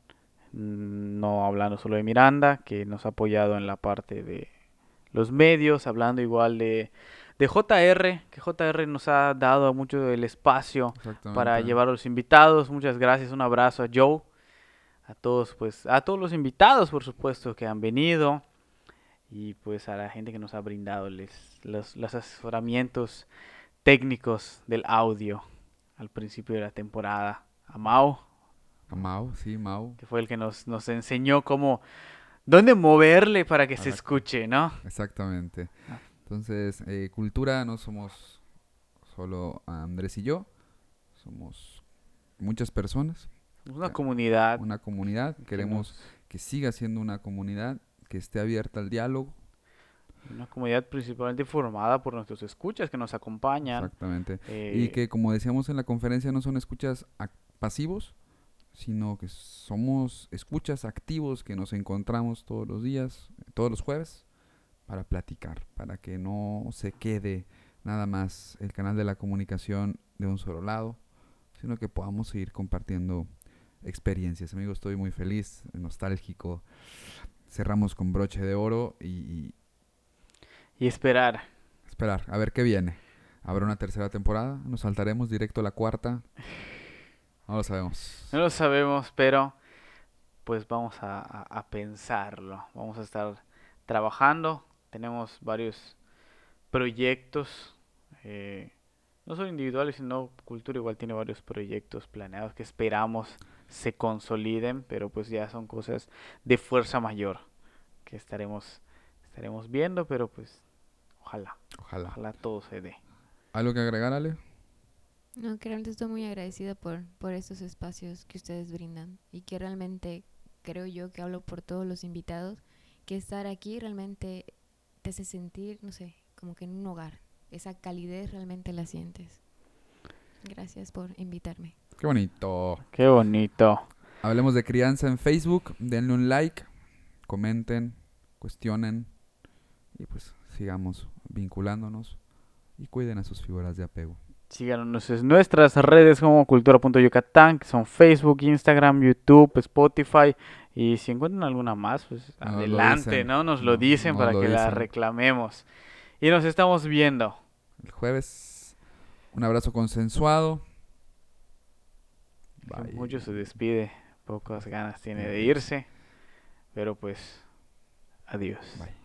mm, no hablando solo de Miranda, que nos ha apoyado en la parte de los medios, hablando igual de, de JR, que JR nos ha dado mucho el espacio para llevar a los invitados. Muchas gracias, un abrazo a Joe, a todos, pues, a todos los invitados, por supuesto, que han venido y pues a la gente que nos ha brindado les- los, los asesoramientos técnicos del audio al principio de la temporada. A Mau, A Mau, sí, Mau. que fue el que nos, nos enseñó cómo, dónde moverle para que se Para que- escuche, ¿no? Exactamente. Ah. Entonces, eh, cultura no somos solo Andrés y yo, somos muchas personas, Una comunidad. una comunidad. que Queremos que siga siendo una comunidad que esté abierta al diálogo. una comunidad principalmente formada por nuestros escuchas que nos acompañan. Exactamente. eh, Y que, como decíamos en la conferencia, no son escuchas pasivos, sino que somos escuchas activos que nos encontramos todos los días, todos los jueves, para platicar, para que no se quede nada más el canal de la comunicación de un solo lado, sino que podamos seguir compartiendo experiencias. Amigos, estoy muy feliz, nostálgico. Cerramos con broche de oro y, y y esperar. esperar a ver qué viene. ¿Habrá una tercera temporada? ¿Nos saltaremos directo a la cuarta? No lo sabemos. No lo sabemos, pero pues vamos a, a- a pensarlo. Vamos a estar trabajando. Tenemos varios proyectos. eh, no solo individuales, sino Cultura igual tiene varios proyectos planeados que esperamos se consoliden, pero pues ya son cosas de fuerza mayor que estaremos, estaremos viendo, pero pues ojalá, Ojalá. ojalá todo se dé. ¿Algo que agregar, Ale? No, que realmente estoy muy agradecida por, por estos espacios que ustedes brindan y que realmente creo yo que hablo por todos los invitados, que estar aquí realmente te hace sentir, no sé, como que en un hogar. Esa calidez realmente la sientes. Gracias por invitarme. Qué bonito. Qué bonito. Hablemos de crianza en Facebook. Denle un like, comenten, cuestionen y pues sigamos vinculándonos y cuiden a sus figuras de apego. Síganos en nuestras redes como cultura.yucatán, que son Facebook, Instagram, YouTube, Spotify. Y si encuentran alguna más, pues Nos adelante. ¿no? Nos lo dicen nos para lo que la reclamemos. Y nos estamos viendo. El jueves, un abrazo consensuado. Bye. Mucho se despide, pocas ganas tiene de irse. Pero pues, adiós. Bye.